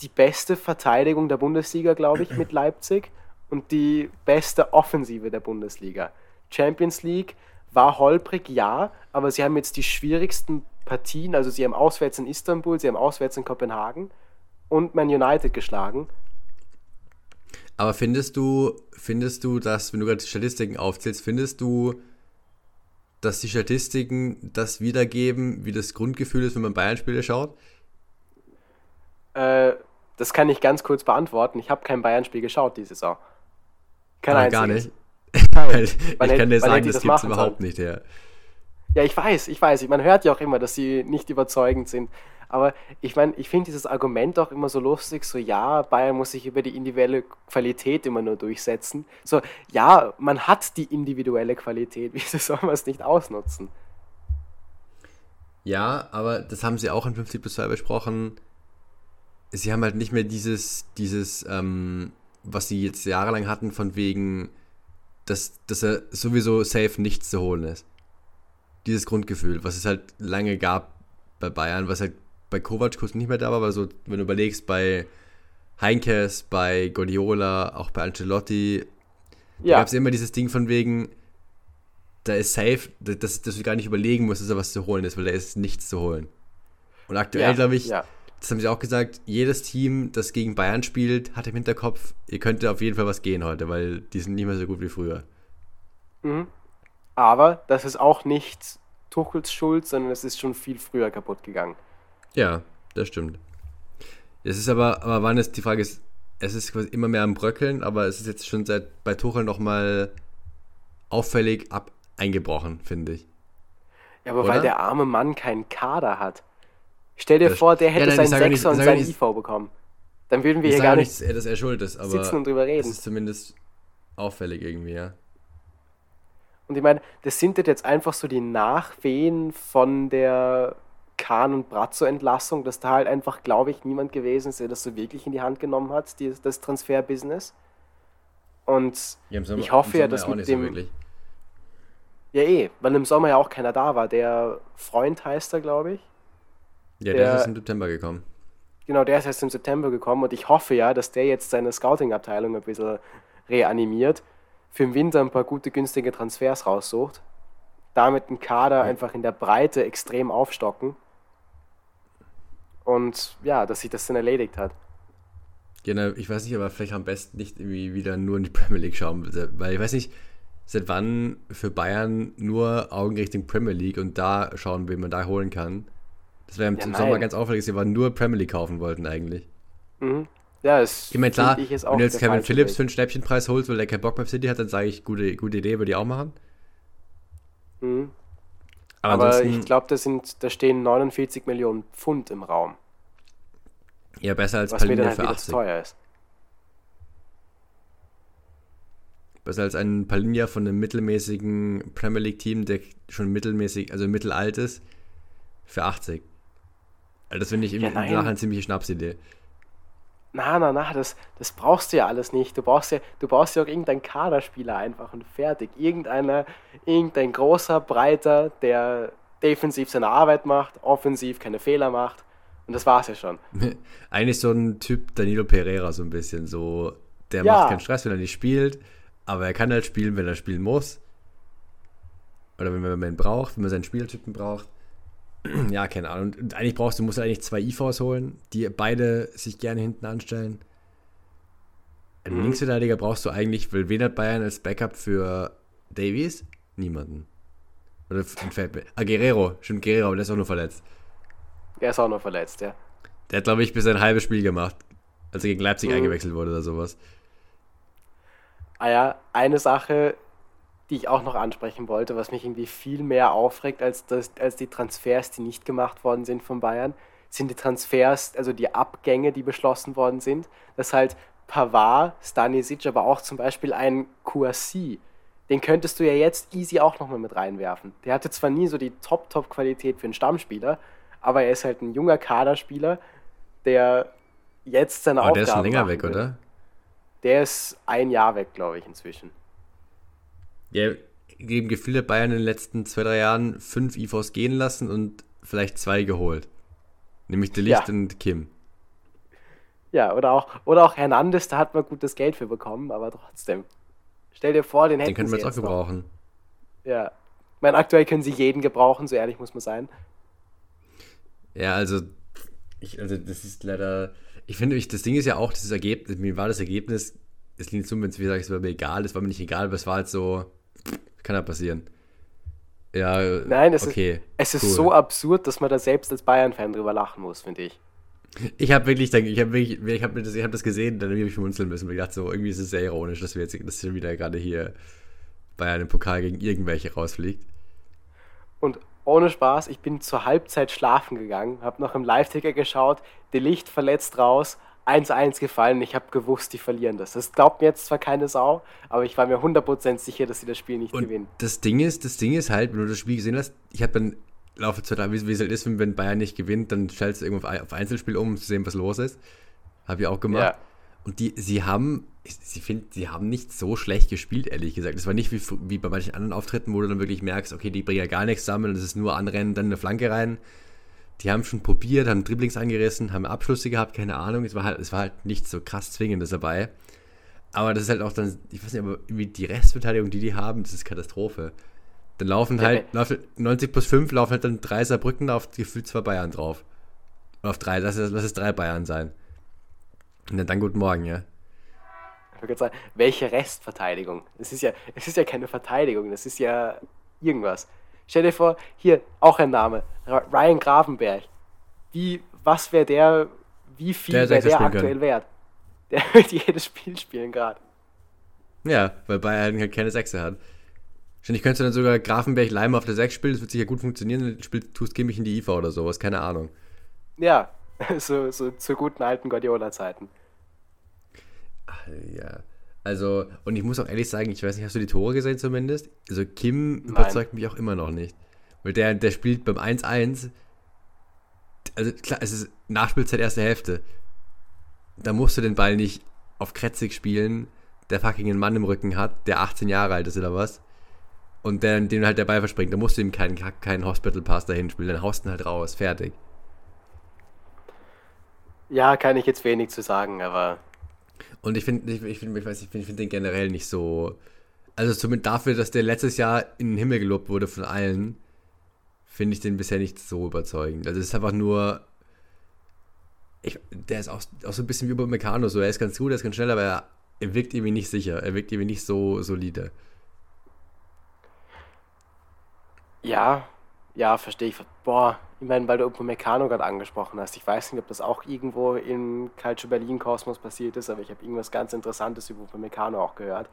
die beste Verteidigung der Bundesliga, glaube ich, mit Leipzig und die beste Offensive der Bundesliga. Champions League war holprig, ja, aber sie haben jetzt die schwierigsten Partien, also sie haben auswärts in Istanbul, sie haben auswärts in Kopenhagen und Man United geschlagen. Aber findest du, findest du, dass, wenn du gerade die Statistiken aufzählst, findest du, dass die Statistiken das wiedergeben, wie das Grundgefühl ist, wenn man Bayern-Spiele schaut? Äh, das kann ich ganz kurz beantworten. Ich habe kein Bayern-Spiel geschaut diese Saison. Kein Aber gar nicht. Weil, ich kann dir sagen, das, das gibt es überhaupt nicht, ja. Ja, ich weiß, ich weiß. Man hört ja auch immer, dass sie nicht überzeugend sind. Aber ich meine, ich finde dieses Argument auch immer so lustig, so ja, Bayern muss sich über die individuelle Qualität immer nur durchsetzen. So, ja, man hat die individuelle Qualität, wieso soll man es nicht ausnutzen? Ja, aber das haben sie auch in 50 plus 2 besprochen. Sie haben halt nicht mehr dieses, dieses, ähm, was sie jetzt jahrelang hatten, von wegen, dass, dass er sowieso safe nichts zu holen ist. Dieses Grundgefühl, was es halt lange gab bei Bayern, was halt bei Kovac kurz nicht mehr da war, aber so, wenn du überlegst, bei Heinkes, bei Guardiola, auch bei Ancelotti, ja. gab es immer dieses Ding von wegen, da ist safe, dass, dass du gar nicht überlegen musst, dass er was zu holen ist, weil da ist nichts zu holen. Und aktuell ja, glaube ich, ja. das haben sie auch gesagt, jedes Team, das gegen Bayern spielt, hat im Hinterkopf, ihr könntet auf jeden Fall was gehen heute, weil die sind nicht mehr so gut wie früher. Mhm. Aber das ist auch nicht Tuchels Schuld, sondern es ist schon viel früher kaputt gegangen. Ja, das stimmt. Es ist aber, aber wann ist die Frage ist, es ist quasi immer mehr am Bröckeln, aber es ist jetzt schon seit bei Tuchel nochmal auffällig ab eingebrochen, finde ich. Ja, aber Oder? weil der arme Mann keinen Kader hat. Stell dir das vor, der hätte ja, seinen Sechser nicht, und seinen IV bekommen. Dann würden wir hier gar nicht, nicht dass er schuld ist, aber sitzen und drüber reden. Das ist zumindest auffällig irgendwie, ja. Und ich meine, das sind jetzt einfach so die Nachwehen von der Kahn und Brazzo-Entlassung, dass da halt einfach, glaube ich, niemand gewesen ist, der das so wirklich in die Hand genommen hat, die, das Transfer-Business. Und ja, Sommer, ich hoffe ja, dass mit dem. So ja, eh, weil im Sommer ja auch keiner da war. Der Freund heißt er, glaube ich. Ja, der, der, ist erst im September gekommen. Genau, der ist erst im September gekommen und ich hoffe ja, dass der jetzt seine Scouting-Abteilung ein bisschen reanimiert, für den Winter ein paar gute, günstige Transfers raussucht, damit den Kader einfach in der Breite extrem aufstocken und ja, dass sich das dann erledigt hat. Genau, ich weiß nicht, aber vielleicht am besten nicht irgendwie wieder nur in die Premier League schauen, weil ich weiß nicht, seit wann für Bayern nur Augen Richtung Premier League und da schauen, wen man da holen kann. Das wäre im ja, Sommer ganz auffällig, dass sie nur Premier League kaufen wollten eigentlich. Mhm. Ja, das ich meine, klar, ich wenn du jetzt Kevin Phillips für einen Schnäppchenpreis holst, weil der keinen Bock beim City hat, dann sage ich, gute, gute Idee, würde ich auch machen. Mhm. Aber, Aber ich glaube, da, da stehen 49 Millionen Pfund im Raum. Ja, besser als Palinja halt für 80. teuer ist. Besser als ein Palinja von einem mittelmäßigen Premier League Team, der schon mittelmäßig, also mittelalt ist, für 80. Also das finde ich im ja, Nachhinein eine ziemliche Schnapsidee. Na, na, na, das, das brauchst du ja alles nicht. Du brauchst ja, du brauchst ja auch irgendeinen Kaderspieler einfach und fertig. Irgendeiner, irgendein großer, breiter, der defensiv seine Arbeit macht, offensiv keine Fehler macht. Und das war's ja schon. Eigentlich so ein Typ Danilo Pereira, so ein bisschen. So, der ja. macht keinen Stress, wenn er nicht spielt, aber er kann halt spielen, wenn er spielen muss. Oder wenn man ihn braucht, wenn man seinen Spielertypen braucht. ja, keine Ahnung. Und eigentlich brauchst du, musst du eigentlich zwei IVs holen, die beide sich gerne hinten anstellen. Einen mhm. Linksverteidiger brauchst du eigentlich, weil wen hat Bayern als Backup für Davies? Niemanden. Oder fällt mir. Ah, Guerrero. Stimmt, Guerrero, aber der ist auch nur verletzt. Der ist auch nur verletzt, ja. Der hat, glaube ich, bis ein halbes Spiel gemacht, als er gegen Leipzig mhm. eingewechselt wurde oder sowas. Ah ja, eine Sache, die ich auch noch ansprechen wollte, was mich irgendwie viel mehr aufregt als, das, als die Transfers, die nicht gemacht worden sind von Bayern, sind die Transfers, also die Abgänge, die beschlossen worden sind. Dass halt Pavard, Stanisic, aber auch zum Beispiel ein Kouassi, den könntest du ja jetzt easy auch nochmal mit reinwerfen. Der hatte zwar nie so die Top-Top-Qualität für einen Stammspieler, aber er ist halt ein junger Kaderspieler, der jetzt seine oh, Aufgaben Der ist schon länger weg, will. oder? Der ist ein Jahr weg, glaube ich, inzwischen. Ja, gegen Gefühl hat Bayern in den letzten zwei, drei Jahren fünf IVs gehen lassen und vielleicht zwei geholt. Nämlich De Licht ja. und Kim. Ja, oder auch, oder auch Hernandez, da hat man gutes Geld für bekommen, aber trotzdem. Stell dir vor, den hätten Den können wir jetzt auch gebrauchen. Noch. Ja. Ich meine, aktuell können sie jeden gebrauchen, so ehrlich muss man sein. Ja, also, ich, also das ist leider. Ich finde, ich, das Ding ist ja auch, dieses Ergebnis, mir war das Ergebnis, es liegt so, wenn es, wie ich, es war mir egal, es war mir nicht egal, aber es war halt so, kann ja passieren. Ja, Nein, es okay, ist, es cool. ist so absurd, dass man da selbst als Bayern-Fan drüber lachen muss, finde ich. Ich habe wirklich, ich habe wirklich, ich habe das, hab das gesehen, dann habe ich schmunzeln müssen. Ich dachte so, irgendwie ist es sehr ironisch, dass wir jetzt, dass schon wieder gerade hier bei einem Pokal gegen irgendwelche rausfliegt. Und ohne Spaß, ich bin zur Halbzeit schlafen gegangen, habe noch im Live-Ticker geschaut, die Licht verletzt raus, 1-1 gefallen. Ich habe gewusst, die verlieren das. Das glaubt mir jetzt zwar keine Sau, aber ich war mir 100% sicher, dass sie das Spiel nicht und gewinnen. Das Ding ist, das Ding ist halt, wenn du das Spiel gesehen hast, ich habe dann laufe zu wie, wie es halt ist, wenn Bayern nicht gewinnt, dann schaltest du irgendwo auf Einzelspiel um, um zu sehen, was los ist. Habe ich auch gemacht. Ja. Und die, sie haben, sie finden, sie haben nicht so schlecht gespielt, ehrlich gesagt. Es war nicht wie, wie bei manchen anderen Auftritten, wo du dann wirklich merkst, okay, die bringen ja gar nichts zusammen und es ist nur anrennen, dann eine Flanke rein. Die haben schon probiert, haben Dribblings angerissen, haben Abschlüsse gehabt, keine Ahnung. Es war halt, es war halt nicht so krass Zwingendes dabei. Aber das ist halt auch dann, ich weiß nicht, aber wie die Restverteidigung, die die haben, das ist Katastrophe. Dann laufen halt, laufen 90 plus 5 laufen halt dann drei Saarbrücken auf gefühlt zwei Bayern drauf. Oder auf drei, lass es, lass es drei Bayern sein. Und dann, dann guten Morgen, ja. Ich würde sagen, welche Restverteidigung? Es ist ja, es ist ja keine Verteidigung, das ist ja irgendwas. Stell dir vor, hier auch ein Name, Ryan Gravenberg. Wie, was wäre der, wie viel wäre der aktuell können. wert? Der wird jedes Spiel spielen gerade. Ja, weil Bayern halt keine Sechse hat. Wahrscheinlich könntest du dann sogar Grafenberg Leim auf der 6 spielen, das wird sicher gut funktionieren, dann spielt, tust Kimmich in die IVA oder sowas, keine Ahnung. Ja, so, so zu guten alten Guardiola-Zeiten. Ja, also, und ich muss auch ehrlich sagen, ich weiß nicht, hast du die Tore gesehen zumindest? Also Kim Nein. überzeugt mich auch immer noch nicht. Weil der, der spielt beim 1-1, also klar, es ist Nachspielzeit erste Hälfte. Da musst du den Ball nicht auf Kretzig spielen, der fucking einen Mann im Rücken hat, der 18 Jahre alt ist oder was. Und der, dem halt der Ball verspringt. Da musst du ihm keinen, keinen Hospital Pass dahin spielen, dann haust du ihn halt raus. Fertig. Ja, kann ich jetzt wenig zu sagen, aber. Und ich finde, ich, ich finde, ich weiß, ich finde find den generell nicht so. Also zumindest dafür, dass der letztes Jahr in den Himmel gelobt wurde von allen, finde ich den bisher nicht so überzeugend. Also es ist einfach nur. Ich, der ist auch, auch so ein bisschen wie über Meccano, so er ist ganz gut, er ist ganz schnell, aber er, er wirkt irgendwie nicht sicher, er wirkt irgendwie nicht so solide. Ja, ja, verstehe ich. Boah, ich meine, weil du Upamecano gerade angesprochen hast. Ich weiß nicht, ob das auch irgendwo im Calcio Berlin Kosmos passiert ist, aber ich habe irgendwas ganz Interessantes über Upamecano auch gehört,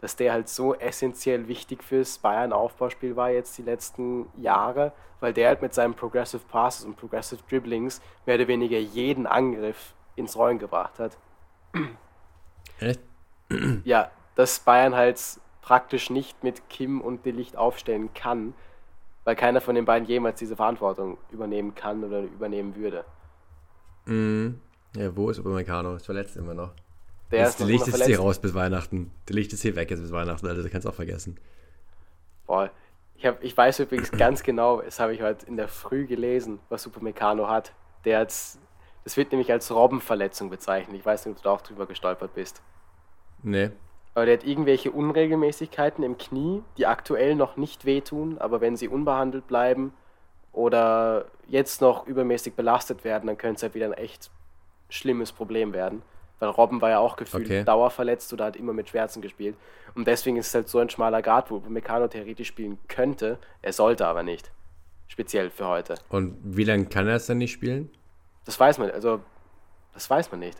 dass der halt so essentiell wichtig fürs Bayern-Aufbauspiel war jetzt die letzten Jahre, weil der halt mit seinen Progressive Passes und Progressive Dribblings mehr oder weniger jeden Angriff ins Rollen gebracht hat. Echt? Ja, dass Bayern halt praktisch nicht mit Kim und Delicht aufstellen kann, weil keiner von den beiden jemals diese Verantwortung übernehmen kann oder übernehmen würde. Mhm. Ja, wo ist Upamecano? Ist verletzt immer noch. Der ist, Licht ist hier raus bis Weihnachten. Der Licht ist hier weg jetzt bis Weihnachten, also das kannst du auch vergessen. Boah, ich, hab, ich weiß übrigens ganz genau, das habe ich heute in der Früh gelesen, was Upamecano hat. Der hat, das wird nämlich als Robbenverletzung bezeichnet. Ich weiß nicht, ob du da auch drüber gestolpert bist. Nee. Aber der hat irgendwelche Unregelmäßigkeiten im Knie, die aktuell noch nicht wehtun, aber wenn sie unbehandelt bleiben oder jetzt noch übermäßig belastet werden, dann könnte es halt wieder ein echt schlimmes Problem werden. Weil Robben war ja auch gefühlt okay. dauerverletzt oder hat immer mit Schmerzen gespielt. Und deswegen ist es halt so ein schmaler Grad, wo Meccano theoretisch spielen könnte. Er sollte aber nicht. Speziell für heute. Und wie lange kann er es dann nicht spielen? Das weiß man, also das weiß man nicht.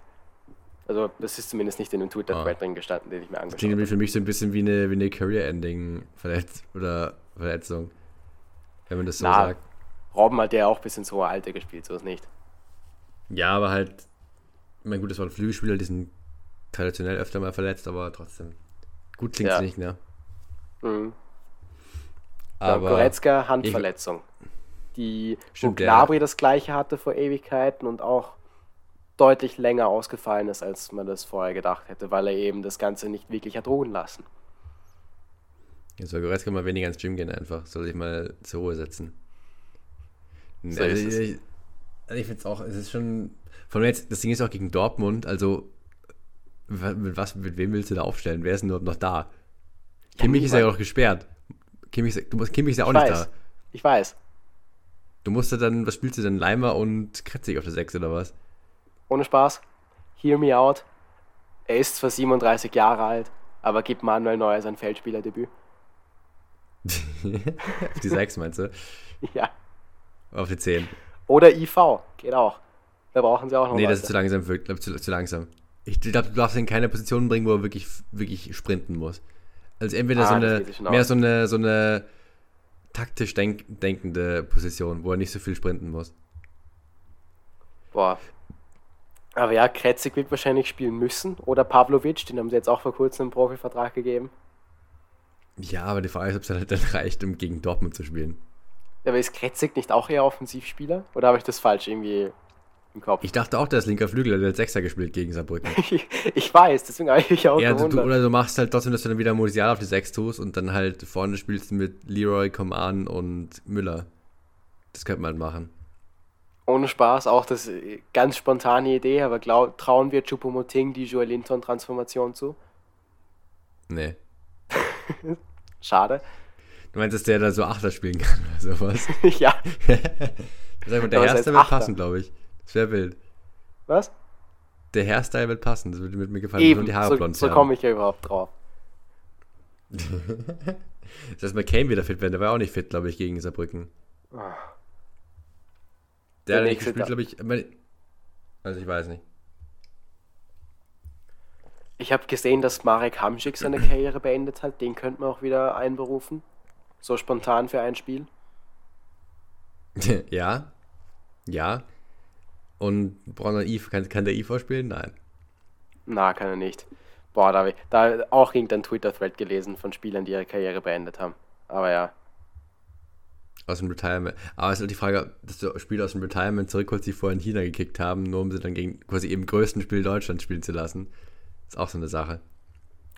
Also das ist zumindest nicht in dem Twitter-Thread ah. drin gestanden, den ich mir angeschaut habe. Klingt für mich so ein bisschen wie eine, wie eine Career-Ending-Verletzung oder Verletzung. Wenn man das so Na, sagt. Robben hat ja auch bis ins hohe Alter gespielt, so ist nicht. Ja, aber halt, ich meine, gut, das waren Flügelspieler, die sind traditionell öfter mal verletzt, aber trotzdem. Gut klingt es ja. nicht, ne? Mhm. Aber Goretzka, Handverletzung. Ich, die Stimmt, Gnabry ja. das gleiche hatte vor Ewigkeiten und auch deutlich länger ausgefallen ist, als man das vorher gedacht hätte, weil er eben das Ganze nicht wirklich hat ruhen lassen. Jetzt soll Goretzka mal weniger ins Gym gehen einfach. Soll sich mal zur Ruhe setzen. So also, ich, ich finde es auch, es ist schon. Von jetzt, das Ding ist auch gegen Dortmund, also mit was, mit wem willst du da aufstellen? Wer ist denn überhaupt noch da? Kimmich ist ja auch gesperrt. Kimmich, du musst, Kimmich ist ja auch ich nicht weiß. da. Ich weiß. Du musst ja dann, was spielst du denn? Leimer und Kretzig auf der 6 oder was? Ohne Spaß, hear me out. Er ist zwar 37 Jahre alt, aber gibt Manuel Neuer sein Feldspielerdebüt. Auf die 6 meinst du? Ja. Auf die 10. Oder IV, geht auch. Da brauchen sie auch noch Nee, Leute. das ist zu langsam, wirklich, zu, zu langsam. Ich glaube, du darfst ihn in keine Position bringen, wo er wirklich, wirklich sprinten muss. Also entweder ah, so eine, mehr so eine, so eine taktisch denk, denkende Position, wo er nicht so viel sprinten muss. Boah, aber ja, Kretzig wird wahrscheinlich spielen müssen. Oder Pavlovic, den haben sie jetzt auch vor kurzem einen Profivertrag gegeben. Ja, aber die Frage ist, ob es dann, dann reicht, um gegen Dortmund zu spielen. Aber ist Kretzig nicht auch eher Offensivspieler? Oder habe ich das falsch irgendwie im Kopf? Ich dachte auch, der ist linker Flügel, der hat Sechser gespielt gegen Saarbrücken. ich weiß, deswegen habe ich auch ja, du, Oder du machst halt trotzdem, dass du dann wieder Musial auf die Sechs tust und dann halt vorne spielst mit Leroy, Coman und Müller. Das könnte man halt machen ohne Spaß, auch das äh, ganz spontane Idee, aber glaub, trauen wir Chupomoting die Joel Linton-Transformation zu? Nee. Schade. Du meinst, dass der da so Achter spielen kann oder sowas? ja. Sag mal, der Hairstyle wird passen, glaube ich. Das wäre wild. Was? Der Hairstyle wird passen, das würde mir gefallen. Eben, die Haare so, blond so komme ich ja überhaupt drauf. dass McCain wieder fit werden, der war auch nicht fit, glaube ich, gegen Saarbrücken. Oh. Der, der hat nicht gespielt, glaube ich. Also ich weiß nicht. Ich habe gesehen, dass Marek Hamsik seine Karriere beendet hat. Den könnten wir auch wieder einberufen. So spontan für ein Spiel. ja. Ja. Und Bronner Eve, kann, kann der Eve spielen? Nein. Na, kann er nicht. Boah, da habe ich da auch irgendein Twitter-Thread gelesen von Spielern, die ihre Karriere beendet haben. Aber ja. Aus dem Retirement. Aber es ist halt die Frage, dass du Spieler aus dem Retirement zurückholst, die vorher in China gekickt haben, nur um sie dann gegen quasi im größten Spiel Deutschlands spielen zu lassen. Ist auch so eine Sache.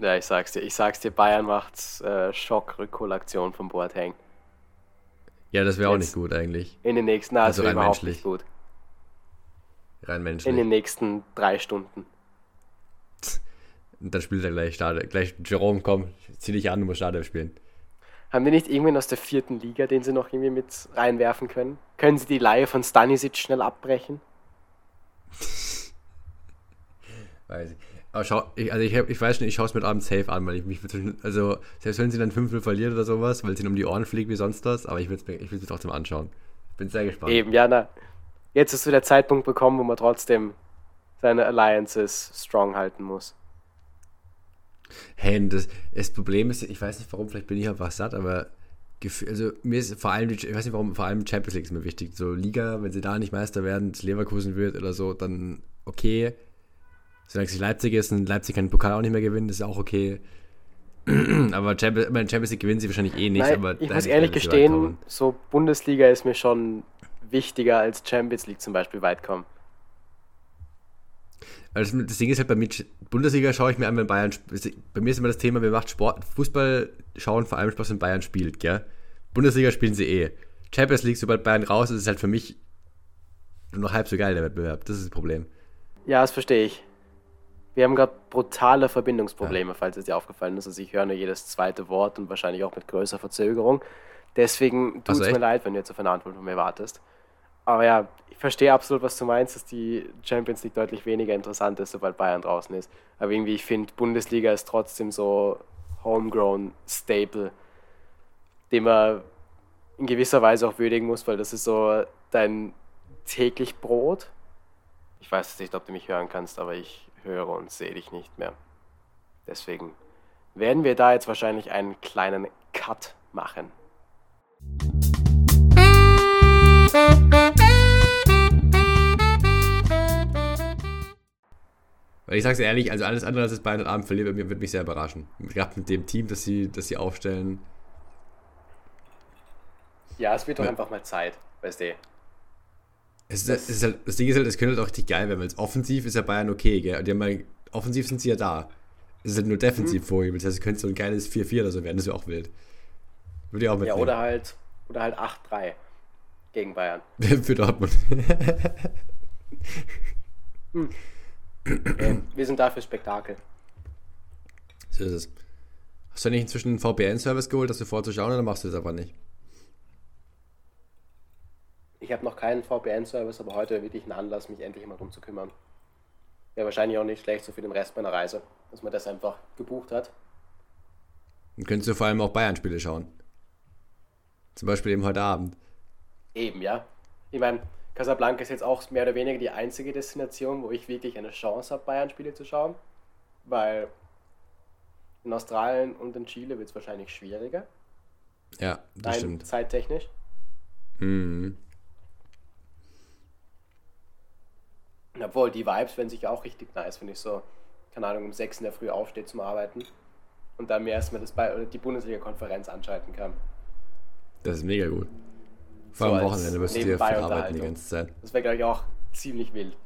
Ja, ich sag's dir. Ich sag's dir, Bayern macht äh, Schock-Rückholaktion vom Boateng. Ja, das wäre auch nicht gut eigentlich. In den nächsten, na, also rein überhaupt menschlich. nicht gut. Rein menschlich. In den nächsten drei Stunden. Und dann spielt er gleich Stade. Gleich Jerome, komm, zieh dich an, du musst Stade spielen. Haben die nicht irgendwen aus der vierten Liga, den sie noch irgendwie mit reinwerfen können? Können sie die Laie von Stanisic schnell abbrechen? Weiß ich. Aber schau, ich, also ich, ich weiß schon, ich schaue es mit Abend safe an, weil ich mich, also selbst wenn sie dann 5-0 verliert oder sowas, weil es ihnen um die Ohren fliegt wie sonst was, aber ich will es mir, ich trotzdem anschauen. Bin sehr gespannt. Eben, ja, na. Jetzt ist so der Zeitpunkt bekommen, wo man trotzdem seine Alliances strong halten muss. Hey, das, das Problem ist, ich weiß nicht warum, vielleicht bin ich einfach satt, aber also mir ist vor allem, ich weiß nicht warum, vor allem Champions League ist mir wichtig. So Liga, wenn sie da nicht Meister werden, das Leverkusen wird oder so, dann okay. Solange es Leipzig ist und Leipzig kann den Pokal auch nicht mehr gewinnen, das ist auch okay. aber Champions, Champions League gewinnen sie wahrscheinlich eh nicht. Nein, aber ich muss ehrlich gestehen, so Bundesliga ist mir schon wichtiger als Champions League zum Beispiel weit kommen. Also das Ding ist halt bei mir, Bundesliga schaue ich mir an, wenn Bayern, bei mir ist immer das Thema, mir macht Sport, Fußball schauen vor allem Spaß, wenn Bayern spielt, gell? Bundesliga spielen sie eh. Champions League, sobald Bayern raus ist, ist halt für mich nur noch halb so geil, der Wettbewerb. Das ist das Problem. Ja, das verstehe ich. Wir haben gerade brutale Verbindungsprobleme, ja. falls es dir aufgefallen ist. Also ich höre nur jedes zweite Wort und wahrscheinlich auch mit größerer Verzögerung. Deswegen tut es mir leid, wenn du jetzt auf eine Antwort von mir wartest. Aber ja, ich verstehe absolut, was du meinst, dass die Champions League deutlich weniger interessant ist, sobald Bayern draußen ist. Aber irgendwie, ich finde, Bundesliga ist trotzdem so homegrown Staple, den man in gewisser Weise auch würdigen muss, weil das ist so dein täglich Brot. Ich weiß nicht, ob du mich hören kannst, aber ich höre und sehe dich nicht mehr. Deswegen werden wir da jetzt wahrscheinlich einen kleinen Cut machen. Weil ich sag's ehrlich, also alles andere, als es Bayern Abend verliert, wird mich sehr überraschen. Gerade mit dem Team, das sie, das sie aufstellen. Ja, es wird doch ja. einfach mal Zeit, weißt du. Es ist, das, es ist halt, das Ding ist halt, es könnte halt auch richtig geil werden, weil es offensiv ist ja Bayern okay, gell? Und die haben mal, offensiv sind sie ja da. Es ist halt nur defensiv mhm. vorgegeben. Das heißt, es könnte so ein geiles 4-4 oder so werden, das wäre auch wild. Würde ich auch mitnehmen. Ja, oder halt, oder halt 8-3 gegen Bayern. Für Dortmund. hm. okay. Wir sind da für Spektakel. So ist es. Hast du nicht inzwischen einen VPN-Service geholt, das du vorzuschauen, oder machst du das aber nicht? Ich habe noch keinen VPN-Service, aber heute wirklich einen Anlass, mich endlich mal drum zu kümmern. Wäre wahrscheinlich auch nicht schlecht so für den Rest meiner Reise, dass man das einfach gebucht hat. Dann könntest du vor allem auch Bayern-Spiele schauen. Zum Beispiel eben heute Abend. Eben, ja. Ich meine, Casablanca ist jetzt auch mehr oder weniger die einzige Destination, wo ich wirklich eine Chance habe, Bayern-Spiele zu schauen. Weil in Australien und in Chile wird es wahrscheinlich schwieriger. Ja, das Rein stimmt. Zeittechnisch. Mhm. Obwohl, die Vibes werden sich auch richtig nice, wenn ich so, keine Ahnung, um 6 in der Früh aufstehe zum Arbeiten und dann mir erstmal das bei, die Bundesliga-Konferenz anschalten kann. Das ist mega gut. Vor allem so Wochenende wirst du dir verarbeiten die ganze Zeit. Das wäre, glaube ich, auch ziemlich wild.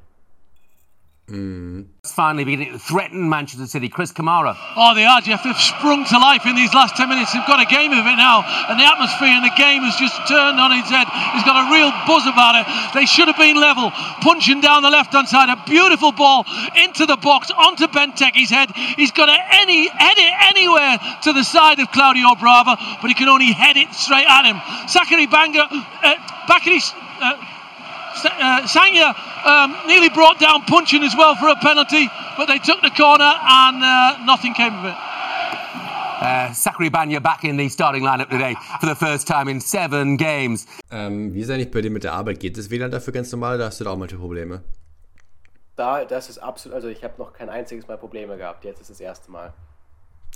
Mm. Finally beginning to threaten Manchester City. Chris Kamara. Oh, they are, Jeff. They've sprung to life in these last 10 minutes. They've got a game of it now. And the atmosphere in the game has just turned on its head. It's got a real buzz about it. They should have been level. Punching down the left hand side. A beautiful ball into the box, onto Benteke's head. He's got to any, head it anywhere to the side of Claudio Brava, but he can only head it straight at him. Sakari Banga, uh, Bakary. Uh, uh, Sanya um, nearly brought down Punchin as well for a penalty, but they took the corner and uh, nothing came of it. Uh, Sakri Banya back in the starting lineup today for the first time in seven games. Ähm, wie ist eigentlich bei dir mit der Arbeit? Geht das WLAN dafür ganz normal oder hast du da auch manche Probleme? Da, das ist absolut, also ich habe noch kein einziges Mal Probleme gehabt. Jetzt ist das erste Mal.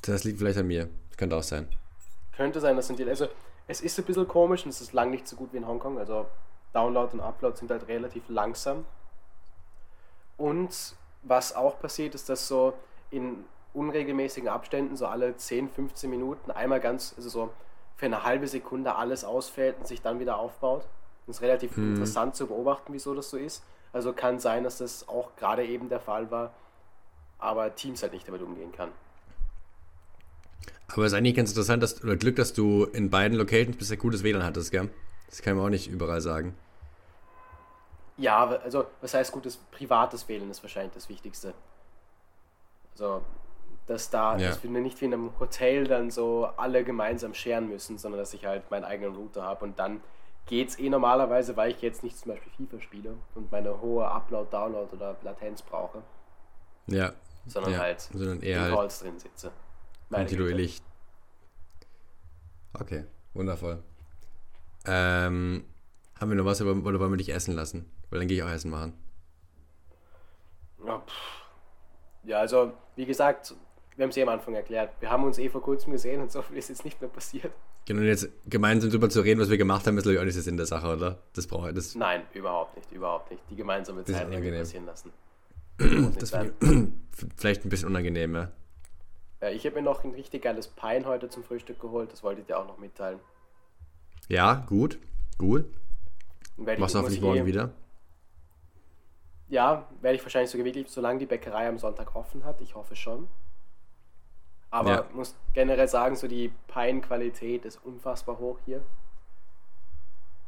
Das liegt vielleicht an mir. Könnte auch sein. Könnte sein, das sind die. Also, es ist ein bisschen komisch und es ist lang nicht so gut wie in Hongkong. Also, Download und Upload sind halt relativ langsam. Und was auch passiert, ist, dass so in unregelmäßigen Abständen, so alle 10, 15 Minuten, einmal ganz, also so für eine halbe Sekunde alles ausfällt und sich dann wieder aufbaut. Das ist relativ hm. interessant zu beobachten, wieso das so ist. Also kann sein, dass das auch gerade eben der Fall war, aber Teams halt nicht damit umgehen kann. Aber es ist eigentlich ganz interessant, dass, oder Glück, dass du in beiden Locations bisher gutes WLAN hattest, gell? Das kann man auch nicht überall sagen. Ja, also was heißt gutes privates WLAN ist wahrscheinlich das Wichtigste. Also, dass da, ja. dass wir nicht wie in einem Hotel dann so alle gemeinsam scheren müssen, sondern dass ich halt meinen eigenen Router habe und dann geht es eh normalerweise, weil ich jetzt nicht zum Beispiel FIFA spiele und meine hohe Upload, Download oder Latenz brauche. Ja. Sondern ja. halt sondern eher in Calls halt drin sitze. Kontinuierlich. Okay, wundervoll. Ähm, haben wir noch was oder wollen wir dich essen lassen? Weil dann gehe ich auch Essen machen. Ja, ja, also wie gesagt, wir haben es eh am Anfang erklärt. Wir haben uns eh vor kurzem gesehen und so viel ist jetzt nicht mehr passiert. Genau, und jetzt gemeinsam darüber zu reden, was wir gemacht haben, ist glaube ich auch nicht der Sinn der Sache, oder? Das brauche ich. Nein, überhaupt nicht, überhaupt nicht. Die gemeinsame Zeit irgendwie passieren lassen. Das vielleicht ein bisschen unangenehm, ja. ja ich habe mir noch ein richtig geiles Pein heute zum Frühstück geholt, das wollte ich dir auch noch mitteilen. Ja, gut, gut. Machst du hoffentlich morgen wieder? Ja, werde ich wahrscheinlich sogar wirklich, solange die Bäckerei am Sonntag offen hat. Ich hoffe schon. Aber ja. muss generell sagen, so die Pine-Qualität ist unfassbar hoch hier.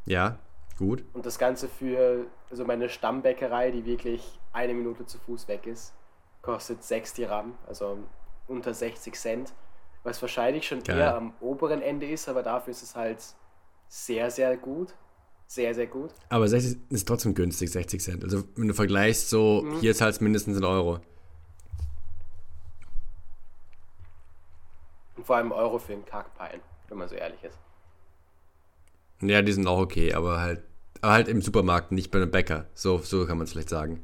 Ja, gut. Und das Ganze für also meine Stammbäckerei, die wirklich eine Minute zu Fuß weg ist, kostet 6 Dirham, also unter 60 Cent. Was wahrscheinlich schon Geil. eher am oberen Ende ist, aber dafür ist es halt sehr, sehr gut. Sehr, sehr gut. Aber 60 ist trotzdem günstig, 60 Cent. Also wenn du vergleichst, so mhm. hier zahlst du mindestens einen Euro. Und vor allem Euro für einen Kackpein, wenn man so ehrlich ist. Ja, die sind auch okay, aber halt, aber halt im Supermarkt, nicht bei einem Bäcker. So, so kann man es vielleicht sagen.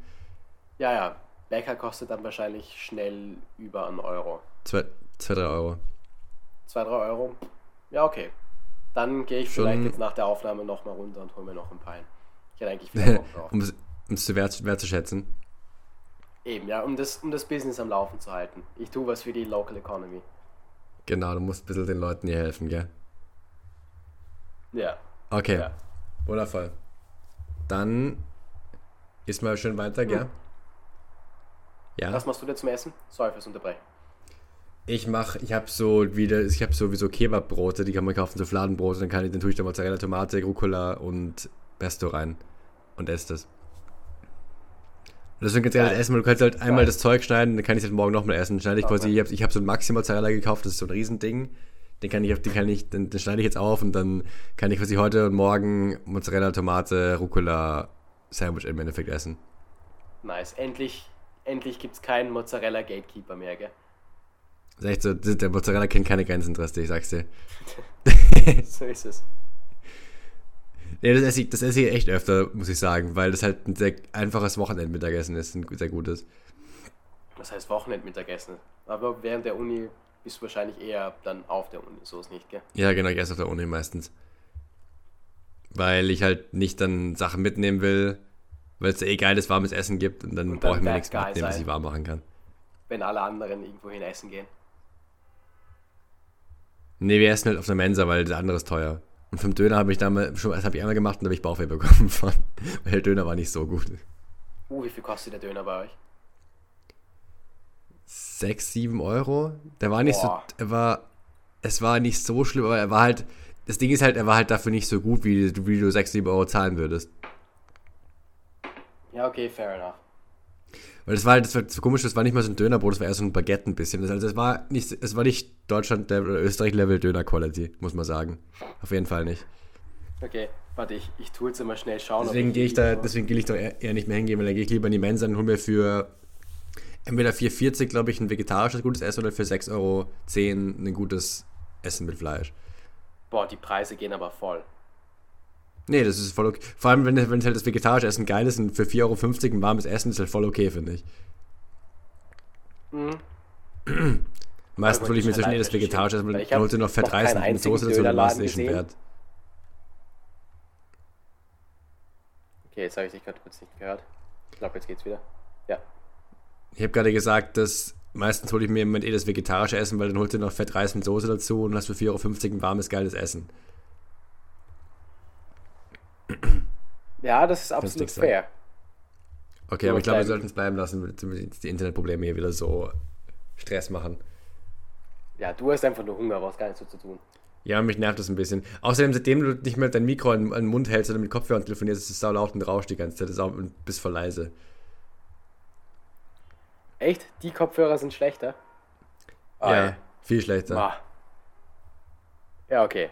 Ja, ja. Bäcker kostet dann wahrscheinlich schnell über einen Euro. Zwei, zwei drei Euro. Zwei, drei Euro? Ja, okay. Dann gehe ich Schon vielleicht jetzt nach der Aufnahme nochmal runter und hole mir noch ein Pein. Ich hätte eigentlich wieder Bock drauf. um es zu wert, wertzuschätzen. Eben, ja, um das, um das Business am Laufen zu halten. Ich tue was für die Local Economy. Genau, du musst ein bisschen den Leuten hier helfen, gell? Ja. Okay. Ja. Wundervoll. Dann ist mal schön weiter, gell? Hm. Ja. Was machst du denn zum Essen? Sorry fürs Unterbrechen. Ich mache, ich habe so wieder, ich habe sowieso Kebabbrote, die kann man kaufen, so Fladenbrote, dann kann ich, dann tue ich da Mozzarella, Tomate, Rucola und Pesto rein und esse das. Und deswegen kannst du halt essen, weil du kannst halt einmal das Zeug schneiden, dann kann ich es halt morgen nochmal essen. Schneide ich okay. quasi, ich habe ich hab so ein Maxi-Mozzarella gekauft, das ist so ein Riesending. Den kann ich, den kann ich, den, den schneide ich jetzt auf und dann kann ich quasi heute und morgen Mozzarella, Tomate, Rucola, Sandwich im Endeffekt essen. Nice. Endlich, endlich gibt es keinen Mozzarella Gatekeeper mehr, gell? Das ist echt so, der Mozzarella kennt keine Grenzen, Drasti, ich sag's dir. so ist es. Ja, das esse, ich, das esse ich echt öfter, muss ich sagen, weil das halt ein sehr einfaches Wochenendmittagessen ist, ein sehr gutes. Was heißt Wochenendmittagessen? Aber während der Uni bist du wahrscheinlich eher dann auf der Uni, so ist nicht, gell? Ja, genau, ich esse auf der Uni meistens. Weil ich halt nicht dann Sachen mitnehmen will, weil es eh geiles warmes Essen gibt und dann, dann brauche ich mir nichts mitnehmen, sein, was ich warm machen kann. Wenn alle anderen irgendwo hin essen gehen. Nee, wir essen halt auf der Mensa, weil der andere ist teuer. Und vom Döner habe ich damals schon, das habe ich einmal gemacht und da habe ich Bauchweh bekommen von, weil der Döner war nicht so gut. Uh, wie viel kostet der Döner bei euch? 6, 7 Euro. Der war nicht Boah. so, er war, es war nicht so schlimm, aber er war halt, das Ding ist halt, er war halt dafür nicht so gut, wie, wie du 6, 7 Euro zahlen würdest. Ja, okay, fair enough. Weil das war halt, das war so komisch, das war nicht mal so ein Dönerbrot, das war eher so ein Baguette ein bisschen. Das, also es war nicht, es war nicht Deutschland oder Österreich Level Döner Quality, muss man sagen. Auf jeden Fall nicht. Okay, warte, ich, ich tue jetzt immer schnell schauen. Deswegen gehe ich da, deswegen gehe ich doch eher, nicht mehr hingehen, weil dann gehe ich lieber in die Mensa und hole mir für entweder 4,40 glaube ich ein vegetarisches gutes Essen oder für 6,10 Euro ein gutes Essen mit Fleisch. Boah, die Preise gehen aber voll. Nee, das ist voll okay. Vor allem, wenn, wenn halt das vegetarische Essen geil ist und für 4,50 Euro ein warmes Essen ist halt voll okay, finde ich. Mhm. Meistens hole ich mir zwischen halt das vegetarische Essen, dann holst du noch Fett Reis und Soße dazu, dann war es eh schon wert. Okay, jetzt habe ich dich gerade kurz nicht gehört. Ich glaube, jetzt geht's wieder. Ja. Ich habe gerade gesagt, dass meistens hole ich mir im Moment eh das vegetarische Essen, weil dann holst du noch Fettreis und Soße dazu und hast für 4,50 Euro ein warmes, geiles Essen. Ja, das ist absolut fair. Okay, Nur aber ich glaube, wir sollten es bleiben lassen, damit die Internetprobleme hier wieder so Stress machen. Ja, du hast einfach nur Hunger, aber hast gar nichts so zu tun. Ja, mich nervt das ein bisschen. Außerdem, seitdem du nicht mehr dein Mikro in, den Mund hältst oder mit Kopfhörern telefonierst, ist es sau laut und rauscht die ganze Zeit. Das ist auch und bist voll leise. Echt? Die Kopfhörer sind schlechter? Ah, ja, viel schlechter. Ah. Ja, okay.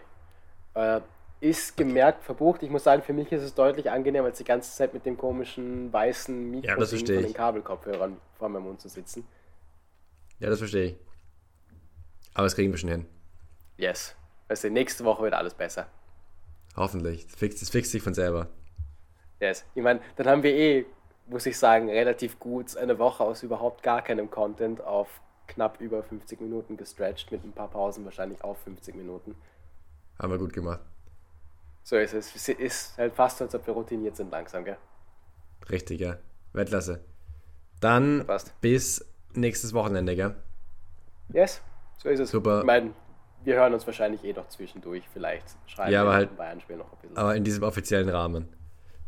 Äh, ist gemerkt verbucht. Ich muss sagen, für mich ist es deutlich angenehmer, als die ganze Zeit mit dem komischen weißen Mikro ja, von den Kabelkopfhörern vor meinem Mund zu sitzen. Ja, das verstehe ich. Aber das kriegen wir schon hin. Yes. Also nächste Woche wird alles besser. Hoffentlich. Das fixt, fixt sich von selber. Yes. Ich meine, dann haben wir eh, muss ich sagen, relativ gut eine Woche aus überhaupt gar keinem Content auf knapp über 50 Minuten gestretched, mit ein paar Pausen wahrscheinlich auf 50 Minuten. Haben wir gut gemacht. So ist es. Es ist halt fast, als ob wir routiniert sind langsam, gell? Richtig, ja. Weltklasse. Dann Passt. bis nächstes Wochenende, gell? Yes, so ist es. Super. Ich meine, wir hören uns wahrscheinlich eh noch zwischendurch. Vielleicht schreiben ja, wir halt, Bayern-Spiel noch ein bisschen. Aber in diesem offiziellen Rahmen.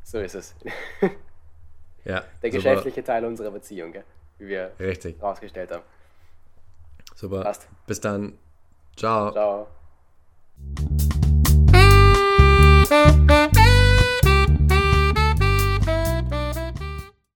So ist es. ja. Der super. geschäftliche Teil unserer Beziehung, gell? wie wir Richtig. rausgestellt haben. Super. Passt. Bis dann. Ciao. Ciao. Thank you.